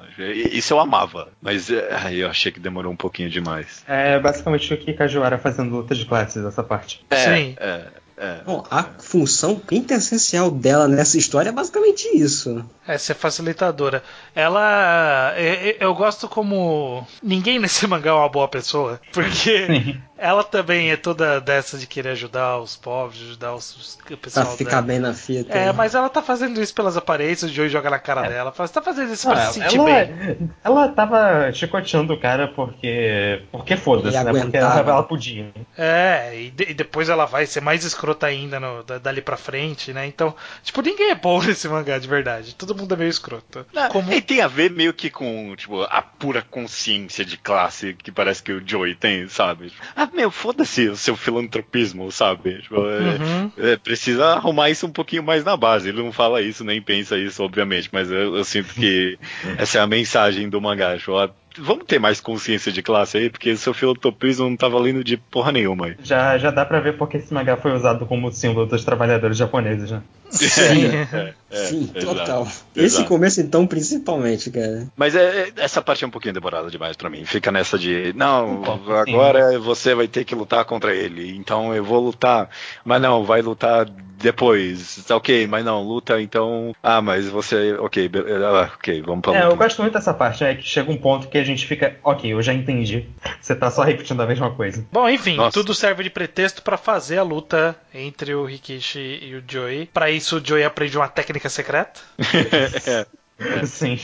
Isso eu amava, mas é, ai, eu achei que demorou um pouquinho demais. É basicamente o que Kajuara fazendo luta de classes, essa parte. É, Sim. É, é. Bom, a função quintessencial dela nessa história é basicamente isso. É, ser facilitadora. Ela. é- é- Eu gosto como. Ninguém nesse mangá é uma boa pessoa. Porque Sim. Ela também é toda dessa de querer ajudar os pobres, ajudar os, o Pra pessoal. ficar dela. bem na fita. É, mas ela tá fazendo isso pelas aparências, o Joey joga na cara dela. Fala, Você tá fazendo isso pra Ah, se sentir ela, bem. ela tava chicoteando o cara porque. Porque foda-se, né? Porque ela, ela podia. É, e, de- e depois ela vai ser mais escrota ainda no- da- dali pra frente, né? Então, tipo, ninguém é bom nesse mangá de verdade. Todo mundo é meio escroto. Como... E tem a ver meio que com, tipo, a pura consciência de classe que parece que o Joey tem, sabe? Ah, meu, foda-se o seu filantropismo, sabe? Tipo, é- Uhum. é, precisa arrumar isso um pouquinho mais na base. Ele não fala isso, nem pensa isso, obviamente, mas eu, eu sinto que essa é a mensagem do mangá. Tipo, vamos ter mais consciência de classe aí, porque seu filantropismo não tá valendo de porra nenhuma aí. Já, já dá pra ver porque esse mangá foi usado como símbolo dos trabalhadores japoneses, né? Sim. É, é, Sim, exato, total. Esse exato. começo, então, principalmente, cara. Mas é, é- essa parte é um pouquinho demorada demais pra mim. Fica nessa de, não, Um pouco, sim. agora você vai ter que lutar contra ele. Então eu vou lutar. Mas não, vai lutar depois. Tá ok, mas não, luta então. Ah, mas você. Ok, ah, ok, vamos pra É, eu luta. gosto muito dessa parte, né? Que chega um ponto que a gente fica, ok, eu já entendi. Você tá só repetindo a mesma coisa. Bom, enfim, Nossa. tudo serve de pretexto pra fazer a luta entre o Rikishi e o Joey. Pra isso, o Joey aprende uma técnica secreta. Sim.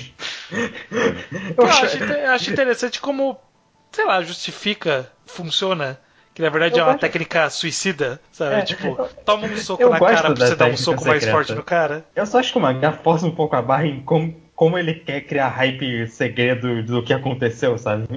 Eu acho, acho interessante como, sei lá, justifica, funciona. Que na verdade Eu é uma gosto- técnica suicida, sabe? É, tipo, eu- toma um soco eu na cara pra você dar um soco mais secreta. forte no cara. Eu só acho que o mangá força um pouco a barra em como, como ele quer criar hype segredo do que aconteceu, sabe?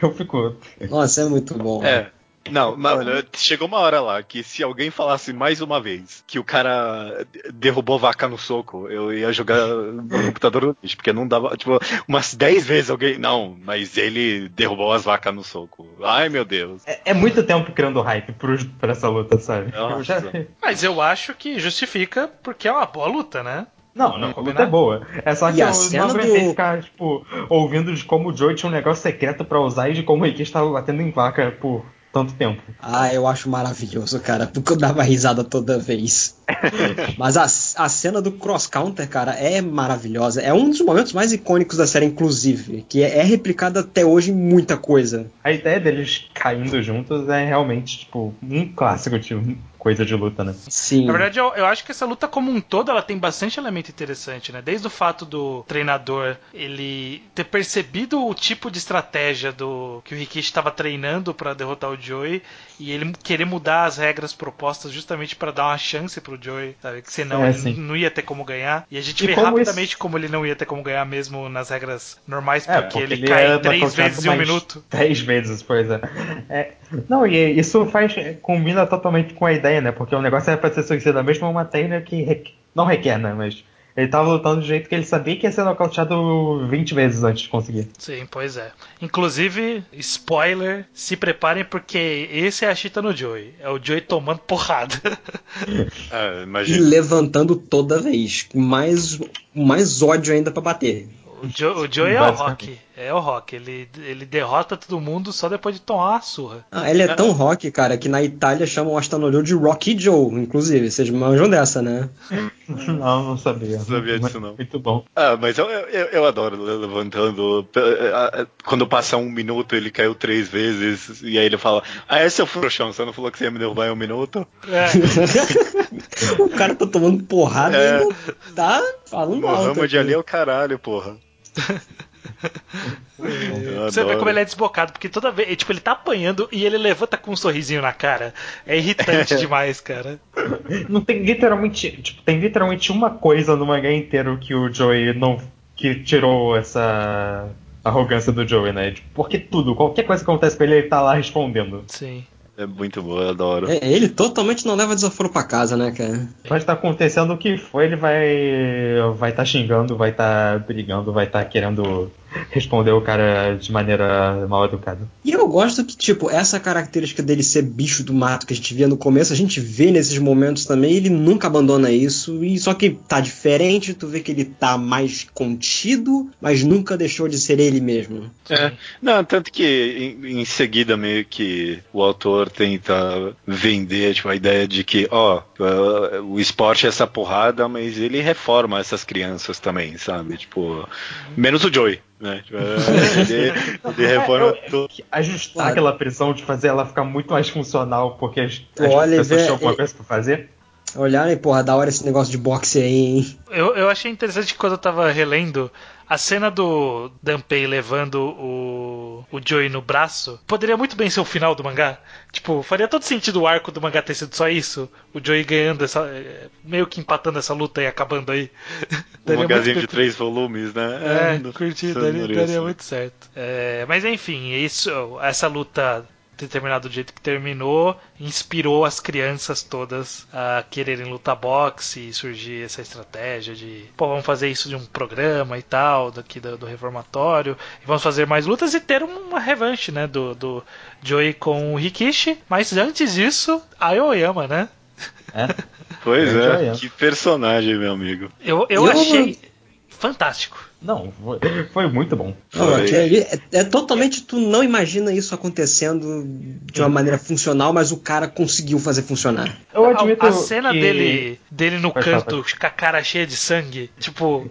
Eu fico. Nossa, é muito bom. É. Não, mano, chegou uma hora lá que se alguém falasse mais uma vez que o cara derrubou vaca no soco, eu ia jogar no computador no lixo, porque não dava, tipo, umas 10 vezes alguém, não, mas ele derrubou as vacas no soco. Ai, meu Deus. É, é muito tempo criando hype pro, pra essa luta, sabe? Eu já-. Mas eu acho que justifica porque é uma boa luta, né? Não, não, a combinar? luta é boa. É só que a eu cena não aguentei do- ficar, tipo, ouvindo de como o Joey tinha um negócio secreto pra usar e de como o Ricky estava batendo em vaca por tanto tempo. Ah, eu acho maravilhoso, cara, porque eu dava risada toda vez. Mas a, a cena do cross counter, cara, é maravilhosa. É um dos momentos mais icônicos da série, inclusive, que é, é replicada até hoje em muita coisa. A ideia deles caindo juntos é realmente, tipo, um clássico de coisa de luta, né? Sim. Na verdade, eu, eu acho que essa luta como um todo, ela tem bastante elemento interessante, né? Desde o fato do treinador ele ter percebido o tipo de estratégia do que o Rikishi estava treinando para derrotar o Joey e ele querer mudar as regras propostas justamente para dar uma chance pro Joey, sabe? Que senão É, ele sim. não ia ter como ganhar. E a gente E vê como rapidamente isso- como ele não ia ter como ganhar mesmo nas regras normais, É, porque, ele, ele cai é três vezes em um minuto. Três vezes, pois é. É, Não, e isso faz. combina totalmente com a ideia, né? Porque o negócio era pra ser suicida mesmo, é uma técnica que requ- não requer, né? Mas ele tava lutando do jeito que ele sabia que ia ser nocauteado 20 vezes antes de conseguir. Sim, pois é. Inclusive, spoiler, se preparem porque esse é a Chita no Joey. É o Joey tomando porrada. É, E levantando toda vez. com Mais, mais ódio ainda pra bater. O, jo o Joey é o. Rock. É o Rock. Ele, ele derrota todo mundo só depois de tomar uma surra. Ah, ele é tão rock, cara, que na Itália chamam o Astanolio de Rocky Joe, inclusive. Vocês manjam dessa, né? Não, não sabia. Não sabia disso, não. Muito bom. Ah, mas eu, eu, eu adoro le- levantando. eh, eh, Quando passa um minuto, ele caiu três vezes. E aí ele fala: Ah, esse é o frouxão, você não falou que você ia me derrubar em um minuto? É, o cara tá tomando porrada É. e ainda tá falando mal. Mohamed Ali é o caralho, porra. Você vê como ele é desbocado, porque toda vez, tipo, ele tá apanhando e ele levanta com um sorrisinho na cara. É irritante demais, cara. Não tem literalmente. Tipo, tem literalmente uma coisa no mangá inteiro que o Joey não. que tirou essa arrogância do Joey, né? Tipo, porque tudo, qualquer coisa que acontece com ele, ele tá lá respondendo. Sim. É muito bom, eu adoro. É, ele totalmente não leva desaforo pra casa, né, cara? Pode estar acontecendo o que for, ele vai. vai estar xingando, vai estar brigando, vai estar querendo responder o cara de maneira mal educada. E eu gosto que, tipo, essa característica dele ser bicho do mato que a gente via no começo, a gente vê nesses momentos também, ele nunca abandona isso, e só que tá diferente, tu vê que ele tá mais contido, mas nunca deixou de ser ele mesmo. É. Não, tanto que em, em seguida meio que o autor tenta vender tipo, a ideia de que, ó, uh, o esporte é essa porrada, mas ele reforma essas crianças também, sabe? Tipo, menos o Joey, né? Tipo, é, ele, ele reforma É, tudo. que Ajustar Claro. aquela prisão de fazer ela ficar muito mais funcional, porque as, as olha pessoas tinham alguma e- coisa pra fazer. Olharam e, porra, da hora esse negócio de boxe aí, hein? Eu, eu achei interessante que quando eu tava relendo a cena do Danpei levando o, o Joey no braço. Poderia muito bem ser o final do mangá. Tipo, faria todo sentido o arco do mangá ter sido só isso. O Joey ganhando essa. eh, meio que empatando essa luta e acabando aí. Um muito de três volumes, né? É, no- curti, daria, daria muito certo. É, mas enfim, isso, essa luta ter terminado do jeito que terminou inspirou as crianças todas a quererem lutar boxe e surgir essa estratégia de pô, vamos fazer isso de um programa e tal, daqui do, do reformatório, e vamos fazer mais lutas e ter uma revanche, né, do, do Joey com o Rikishi. Mas antes disso, a Aoyama, né? É. Pois é, ia. que personagem, meu amigo. Eu, eu Eu- achei fantástico. Não, foi, foi muito bom. Não, aquilo ali é, é totalmente. Tu não imagina isso acontecendo de uma maneira funcional, mas o cara conseguiu fazer funcionar. Eu A- admito a, cena que dele, dele no falar, canto, com a cara cheia de sangue, tipo,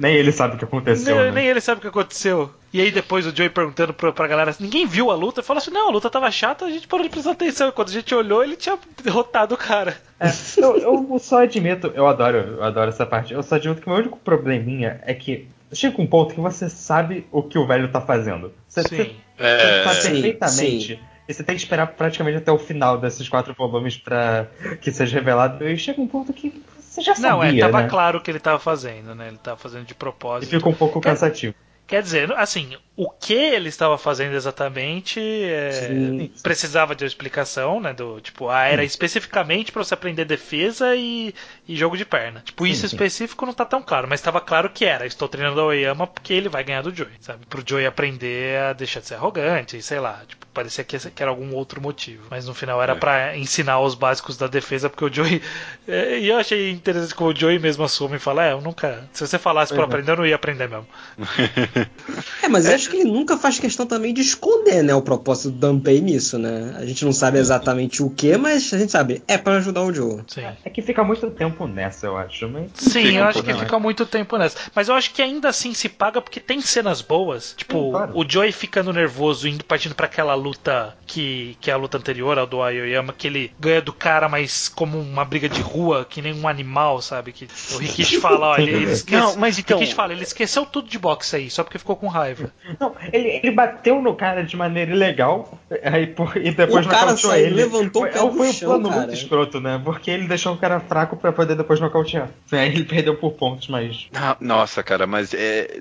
nem ele sabe o que aconteceu. nem, né? nem ele sabe o que aconteceu. E aí depois o Joey perguntando pra, pra galera, ninguém viu a luta, falou assim, não, a luta tava chata, a gente parou de prestar atenção. E quando a gente olhou, ele tinha derrotado o cara. É, eu, eu só admito, eu adoro, eu adoro essa parte. Eu só admito que o meu único probleminha é que chega um ponto que você sabe o que o velho tá fazendo. Você, Sim. você É, sabe Sim, perfeitamente. E você tem que esperar praticamente até o final desses quatro volumes pra que seja revelado. E chega um ponto que você já sabia, Não, é, tava né? claro o que ele tava fazendo, né? Ele tava fazendo de E propósito. fica um pouco Quer- cansativo. Quer dizer, assim, o que ele estava fazendo exatamente é, Sim. precisava de uma explicação, né? Do tipo, ah, era especificamente para você aprender defesa e, e jogo de perna. Tipo, Sim, isso sim. específico não tá tão claro, mas estava claro que era. Estou treinando a Oyama porque ele vai ganhar do Joey, sabe? Pro Joey aprender a deixar de ser arrogante, e sei lá. Tipo, parecia que, era algum outro motivo. Mas no final era É. pra ensinar os básicos da defesa, porque o Joey. é, E eu achei interessante que o Joey mesmo assume e fala: É, eu nunca. Se você falasse pra Pois é. aprender, eu não ia aprender mesmo. É, mas eu acho que ele nunca faz questão também de esconder, né, o propósito do Danpei nisso, né? A gente não sabe exatamente o que, mas a gente sabe, é pra ajudar o Joe. Sim. É que fica muito tempo nessa, eu acho. Mas... Sim, eu um acho que fica muito tempo nessa. Mas eu acho que ainda assim se paga porque tem cenas boas. Tipo, Sim, claro. o Joey ficando nervoso, indo partindo pra aquela luta que, que é a luta anterior, a do Aoyama, que ele ganha do cara, mas como uma briga de rua, que nem um animal, sabe? Que o Rikishi fala, ó, ele, ele esquece, Não, mas então- O Rikishi fala, ele esqueceu tudo de boxe aí, só porque ficou com raiva. Não, ele, ele bateu no cara de maneira ilegal aí, por- e depois O cara nocauteou ele. levantou o foi, pé do foi um plano cara. muito escroto, né? Porque ele deixou o cara fraco pra poder depois nocautear. Aí ele perdeu por pontos, mas. Ah, Nossa, cara, mas é,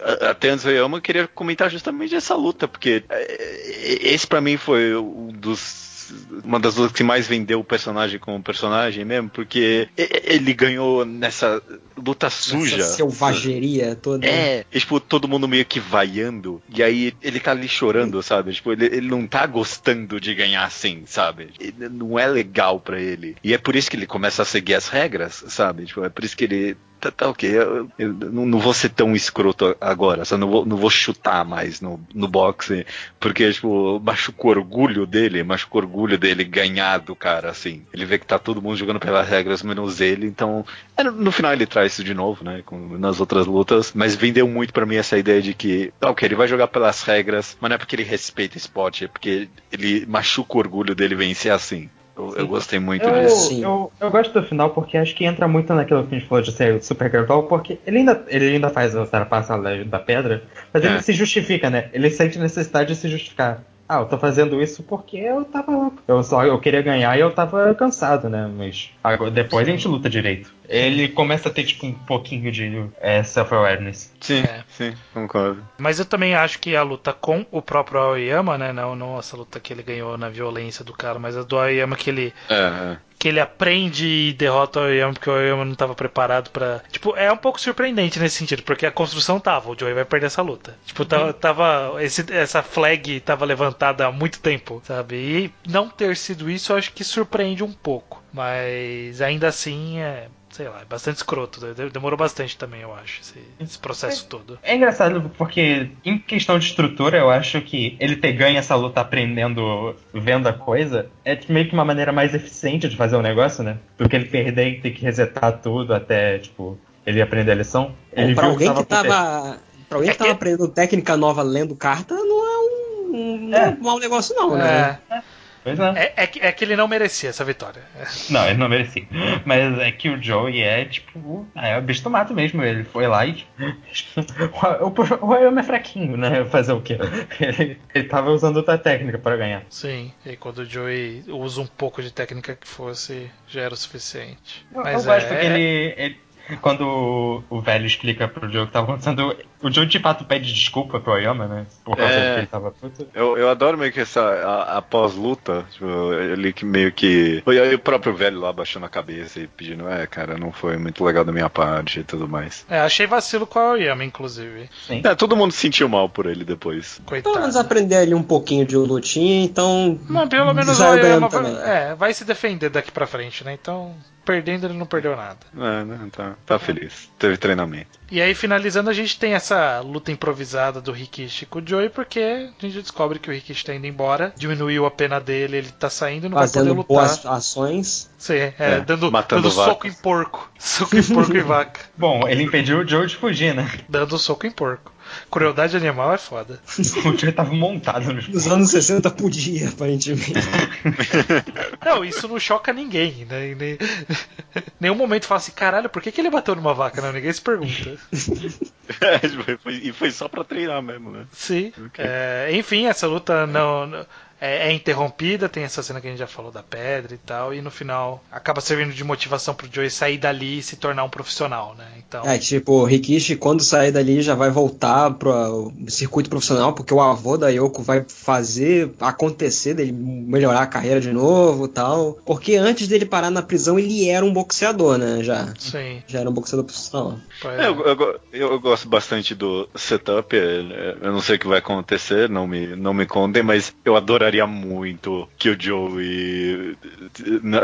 a- até antes eu amo, eu queria comentar justamente essa luta, porque é, esse pra mim foi um dos uma das lutas que mais vendeu o personagem como personagem mesmo, porque ele ganhou nessa luta suja. Essa selvageria toda. É, e, tipo, todo mundo meio que vaiando, e aí ele tá ali chorando, sabe? Tipo, ele, ele não tá gostando de ganhar assim, sabe? Ele- não é legal pra ele. E é por isso que ele começa a seguir as regras, sabe? Tipo, é por isso que ele. Tá, tá ok, eu, eu não, vou ser tão escroto agora, só não vou, não vou chutar mais no, no boxe, porque, tipo, o orgulho dele, machuca o orgulho dele ganhar do cara, assim. Ele vê que tá todo mundo jogando pelas regras, menos ele, então. é, no, final ele traz isso de novo, né? como nas outras lutas, mas vendeu muito pra mim essa ideia de que, tá, ok, ele vai jogar pelas regras, mas não é porque ele respeita esporte, é porque ele machuca o orgulho dele vencer assim. Eu, eu gostei muito Eu, disso. Sim. eu, eu gosto do final porque acho que entra muito naquilo que a gente falou de ser super gradual, porque ele ainda, ele ainda faz a ultrapassar da, da pedra, mas É. ele se justifica, né? Ele sente necessidade de se justificar. Ah, eu tô fazendo isso porque eu tava. Eu só eu queria ganhar e eu tava cansado, né? Mas agora, depois a gente luta direito. Ele começa a ter, tipo, um pouquinho de é, self-awareness. Sim, É. sim, concordo. Mas eu também acho que a luta com o próprio Aoyama, né? Não, não essa luta que ele ganhou na violência do cara, mas a do Aoyama que ele É, é. Que ele aprende e derrota o Aoyama porque o Aoyama não estava preparado pra. Tipo, é um pouco surpreendente nesse sentido, porque a construção tava, o Joey vai perder essa luta. Tipo, tava, tava esse, essa flag tava levantada há muito tempo, sabe? E não ter sido isso, eu acho que surpreende um pouco. Mas ainda assim é. Sei lá, é bastante escroto. de- Demorou bastante também, eu acho, esse, esse processo todo. É engraçado porque, em questão de estrutura, eu acho que ele ter ganho essa luta aprendendo, vendo a coisa, é tipo, meio que uma maneira mais eficiente de fazer o negócio, né? Do que ele perder e ter que resetar tudo até, tipo, ele aprender a lição. Ele pra alguém que tava. Pra alguém É que tava aprendendo técnica nova lendo carta, não é um, um- não é É. um mau negócio, não, né? É, Pois é. é, é que, é que ele não merecia essa vitória. Não, ele não merecia. Mas é que o Joey é, tipo, é o bicho do mato mesmo. Ele foi lá e. o o Ayama é fraquinho, né? Fazer o quê? Ele, ele tava usando outra técnica pra ganhar. Sim, e quando o Joey usa um pouco de técnica que fosse, já era o suficiente. Eu, Mas eu gosto é, porque ele, ele- Quando o, o velho explica pro Joe o que tava acontecendo, o Joe de fato pede desculpa pro Ayama, né? Por causa É. de que ele tava puto. Eu, eu adoro meio que essa a, a pós-luta, tipo, ele que meio que. E aí o próprio velho lá baixando a cabeça e pedindo, é, cara, não foi muito legal da minha parte e tudo mais. É, achei vacilo com a Oyama, inclusive. Sim. É, todo mundo se sentiu mal por ele depois. Coitado. Pelo menos aprender ali um pouquinho de lutinha, então. Mas pelo menos o ganhando vai, também. é, vai se defender daqui pra frente, né? Então, perdendo ele não perdeu nada. É, né? Tá, tá feliz. Teve treinamento. E aí, finalizando, a gente tem essa luta improvisada do Rikishi com o Joey, porque a gente descobre que o Rikishi tá indo embora, diminuiu a pena dele, ele tá saindo, não vai Fazendo poder lutar. boas ações. Sim, é, É, dando, matando dando soco em porco. Soco em porco e vaca. Bom, ele impediu o Joe de fugir, né? Dando soco em porco. Crueldade animal é foda. O Joe tava montado nos Nos anos 60 podia, aparentemente. Não, isso não choca ninguém, né? Em nem- nenhum momento fala assim, caralho, por que, que ele bateu numa vaca? Não, ninguém se pergunta. Foi- e foi só pra treinar mesmo, né? Sim. Ok. É, enfim, essa luta não, não- é, é interrompida, tem essa cena que a gente já falou da pedra e tal, e no final acaba servindo de motivação pro Joey sair dali e se tornar um profissional, né? Então, É, tipo, o Rikishi, quando sair dali, já vai voltar pro circuito profissional, porque o avô da Yoko vai fazer acontecer dele melhorar a carreira de novo e tal. Porque antes dele parar na prisão, ele era um boxeador, né? Já. sim. Já era um boxeador profissional. É, é. eu, eu eu- gosto bastante do setup. é, Eu não sei o que vai acontecer, não me, não me contem, mas eu adoraria muito que o Joey,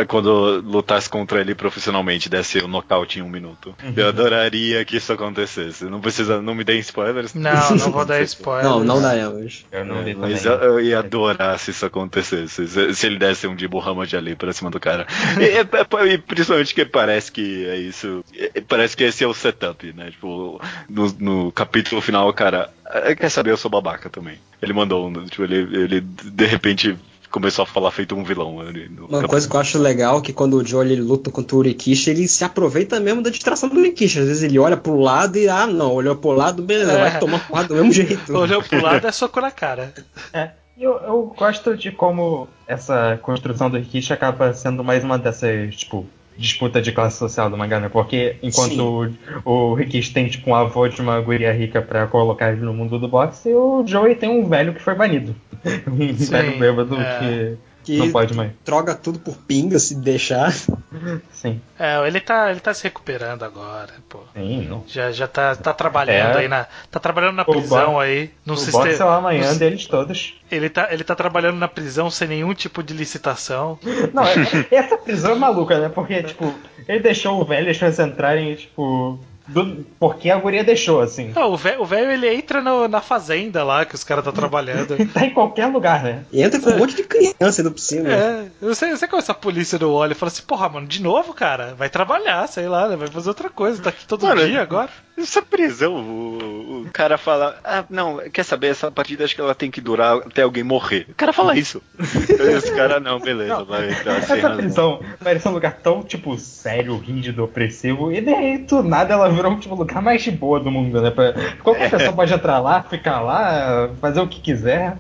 quando lutasse contra ele profissionalmente, desse o nocaute em um minuto. Eu adoraria que isso acontecesse. Não precisa, não me deem spoilers. Não, não vou dar spoiler. Não, não daremos. Eu não É, mas eu, eu ia adorar se isso acontecesse. Se, se ele desse um de Muhammad ali pra cima do cara. E, é- é- e principalmente que parece que é isso. Parece que esse é o setup, né? Tipo, no, no capítulo final, o cara. "Ah, Quer saber, eu sou babaca também. Ele mandou um. Tipo, ele, ele de repente começou a falar feito um vilão. ali no Uma coisa que eu acho legal é que quando o Joe ele luta contra o Rikishi, ele se aproveita mesmo da distração do Rikishi. Às vezes ele olha pro lado e, ah, não, olhou pro lado, beleza, É. vai tomar porrada do mesmo jeito. Olhou pro lado é soco na cara. É, e eu, eu gosto de como essa construção do Rikishi acaba sendo mais uma dessas, tipo, disputa de classe social do mangá, né? Porque enquanto o, o tem, tipo, um avô de uma guria rica pra colocar ele no mundo do boxe, o Joey tem um velho que foi banido. Um Sim, velho bêbado é. que, Que não pode mais. troca tudo por pinga se deixar. Sim, É, ele tá, ele tá se recuperando agora, pô. sim, não. Já, já tá, tá trabalhando É. aí na. Tá trabalhando na O prisão bo- aí. No o sistema. boxe é o amanhã no- deles todos. Ele tá, ele tá trabalhando na prisão sem nenhum tipo de licitação. Não, é- essa prisão é maluca, né? Porque, tipo, ele deixou o velho, deixou eles entrarem e, tipo, do porque a guria deixou, assim. Não, o velho ele entra no- na fazenda lá que os caras estão trabalhando. Tá em qualquer lugar, né? E entra com um monte de criança ainda por cima. É, eu sei, eu sei como essa polícia não olha e fala assim, porra, mano, de novo, cara, vai trabalhar, sei lá, né, vai fazer outra coisa, tá aqui todo Mano, dia agora. Essa prisão, o, o cara fala, ah, não, quer saber, essa partida acho que ela tem que durar até alguém morrer. O cara fala isso. Esse cara, não, beleza, Não, vai entrar sem Essa razão. prisão parecia um lugar tão, tipo, sério, rígido, opressivo, e de repente, do nada, ela virou tipo, o lugar mais de boa do mundo, né? Pra- Qualquer pessoa pode entrar lá, ficar lá, fazer o que quiser.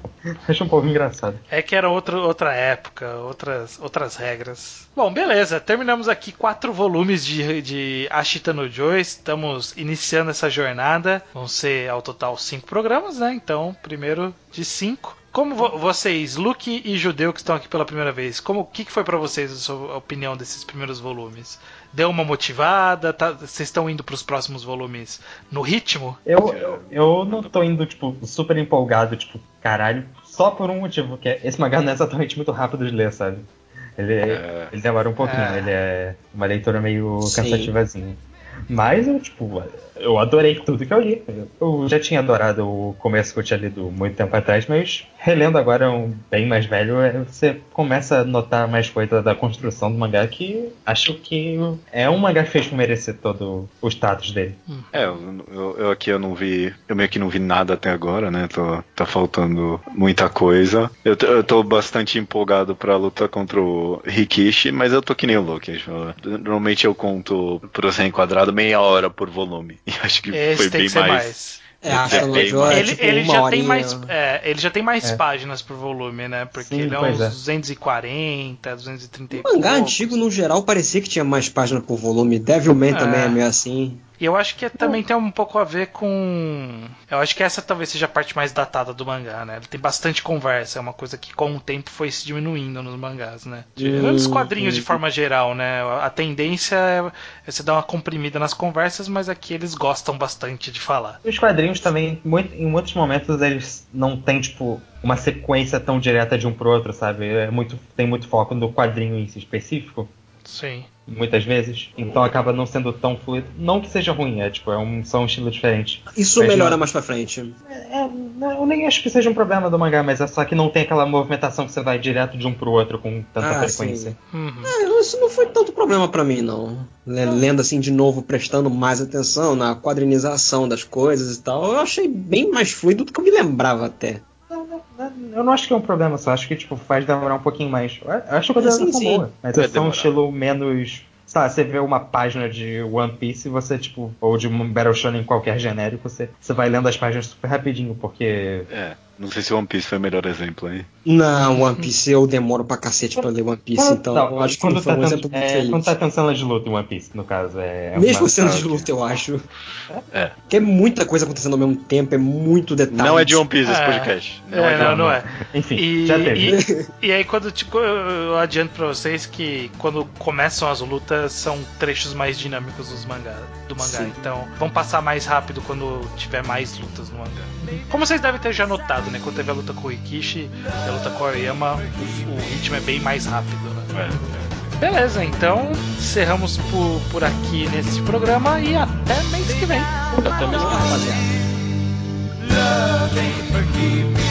Acho um pouco engraçado. É que era outro, outra época, outras, outras regras. Bom, beleza, terminamos aqui quatro volumes de, de Ashita no Joy, estamos iniciando essa jornada, vão ser ao total cinco programas, né? Então, primeiro de cinco. Como vo- vocês, Luke e Judeu, que estão aqui pela primeira vez, como o que, que foi pra vocês a sua opinião desses primeiros volumes? Deu uma motivada? Tá- Vocês estão indo pros próximos volumes no ritmo? Eu, eu, eu não tô indo, tipo, super empolgado, tipo, caralho, só por um motivo, que é esse mangá não é exatamente muito rápido de ler, sabe? Ele, É. ele demora um pouquinho, É. ele é uma leitura meio Sim. cansativazinha. Mas eu, tipo, eu adorei tudo que eu li. Eu já tinha adorado o começo que eu tinha lido muito tempo atrás, mas relendo agora um bem mais velho, é, você começa a notar mais coisa da construção do mangá que acho que é um mangá que fez merecer todo o status dele. É, eu, eu- eu aqui eu não vi. Eu meio que não vi nada até agora, né? Tô, tá faltando muita coisa. Eu, tô- eu tô bastante empolgado pra luta contra o Rikishi, mas eu tô que nem o Loki. Normalmente eu conto por ser enquadrado meia hora por volume. E acho que Esse foi tem bem que mais. mais. É, é bem mais. é ele, tipo ele uma já tem mais, é, ele já tem mais É. páginas por volume, né? Porque Sim, ele é uns é. 240, 230 e O mangá poucos. antigo, no geral, parecia que tinha mais página por volume. Devilman É. também é meio assim. E eu acho que também tem um pouco a ver com. Eu acho que essa talvez seja a parte mais datada do mangá, né? Ele tem bastante conversa, é uma coisa que com o tempo foi se diminuindo nos mangás, né? Nos Hum, quadrinhos de forma geral, né? A tendência é você dar uma comprimida nas conversas, mas aqui eles gostam bastante de falar. Os quadrinhos também, muito- em muitos momentos, eles não têm, tipo, uma sequência tão direta de um pro outro, sabe? É muito, tem muito foco no quadrinho em si específico, Sim. Muitas vezes. Então acaba não sendo tão fluido. Não que seja ruim, é tipo, é um, são um estilo diferente. Isso Mas melhora não- mais pra frente. É, não- eu nem acho que seja um problema do mangá, mas é só que não tem aquela movimentação que você vai direto de um pro outro com tanta Ah, frequência. Uhum. É, isso não foi tanto problema pra mim, não. Le- Lendo assim de novo, prestando mais atenção na quadrinização das coisas e tal, eu achei bem mais fluido do que eu me lembrava até. Eu não acho que é um problema só, acho que tipo, faz demorar um pouquinho mais. Eu acho que a coisa sim. boa. Mas é só um estilo menos. Sei lá, você vê uma página de One Piece e você, tipo, ou de um Battle Shonen qualquer genérico, você, você vai lendo as páginas super rapidinho, porque. É, não sei se One Piece foi o melhor exemplo aí. Não, One Piece eu demoro pra cacete pra ler One Piece, então eu acho que não foi um tendo, exemplo muito é, feliz. quando tá tendo cena de luta em One Piece, no caso, é. é Mesmo ah, de luta, eu acho. É. Porque é muita coisa acontecendo ao mesmo tempo, é muito detalhe. Não é de One Piece esse É. podcast. É, não, One não Piece. é. Enfim, E, já teve. e, e aí quando tipo, eu, eu adianto pra vocês que quando começam as lutas são trechos mais dinâmicos dos mangá, do mangá. Sim. Então vão passar mais rápido quando tiver mais lutas no mangá. Como vocês devem ter já notado, né? Quando teve a luta com o Rikishi e a luta com o ritmo é bem mais rápido, né? É. Beleza, então encerramos por, por aqui nesse programa e até mês que vem. Até mesmo. rapaziada. Love ain't forgiveness.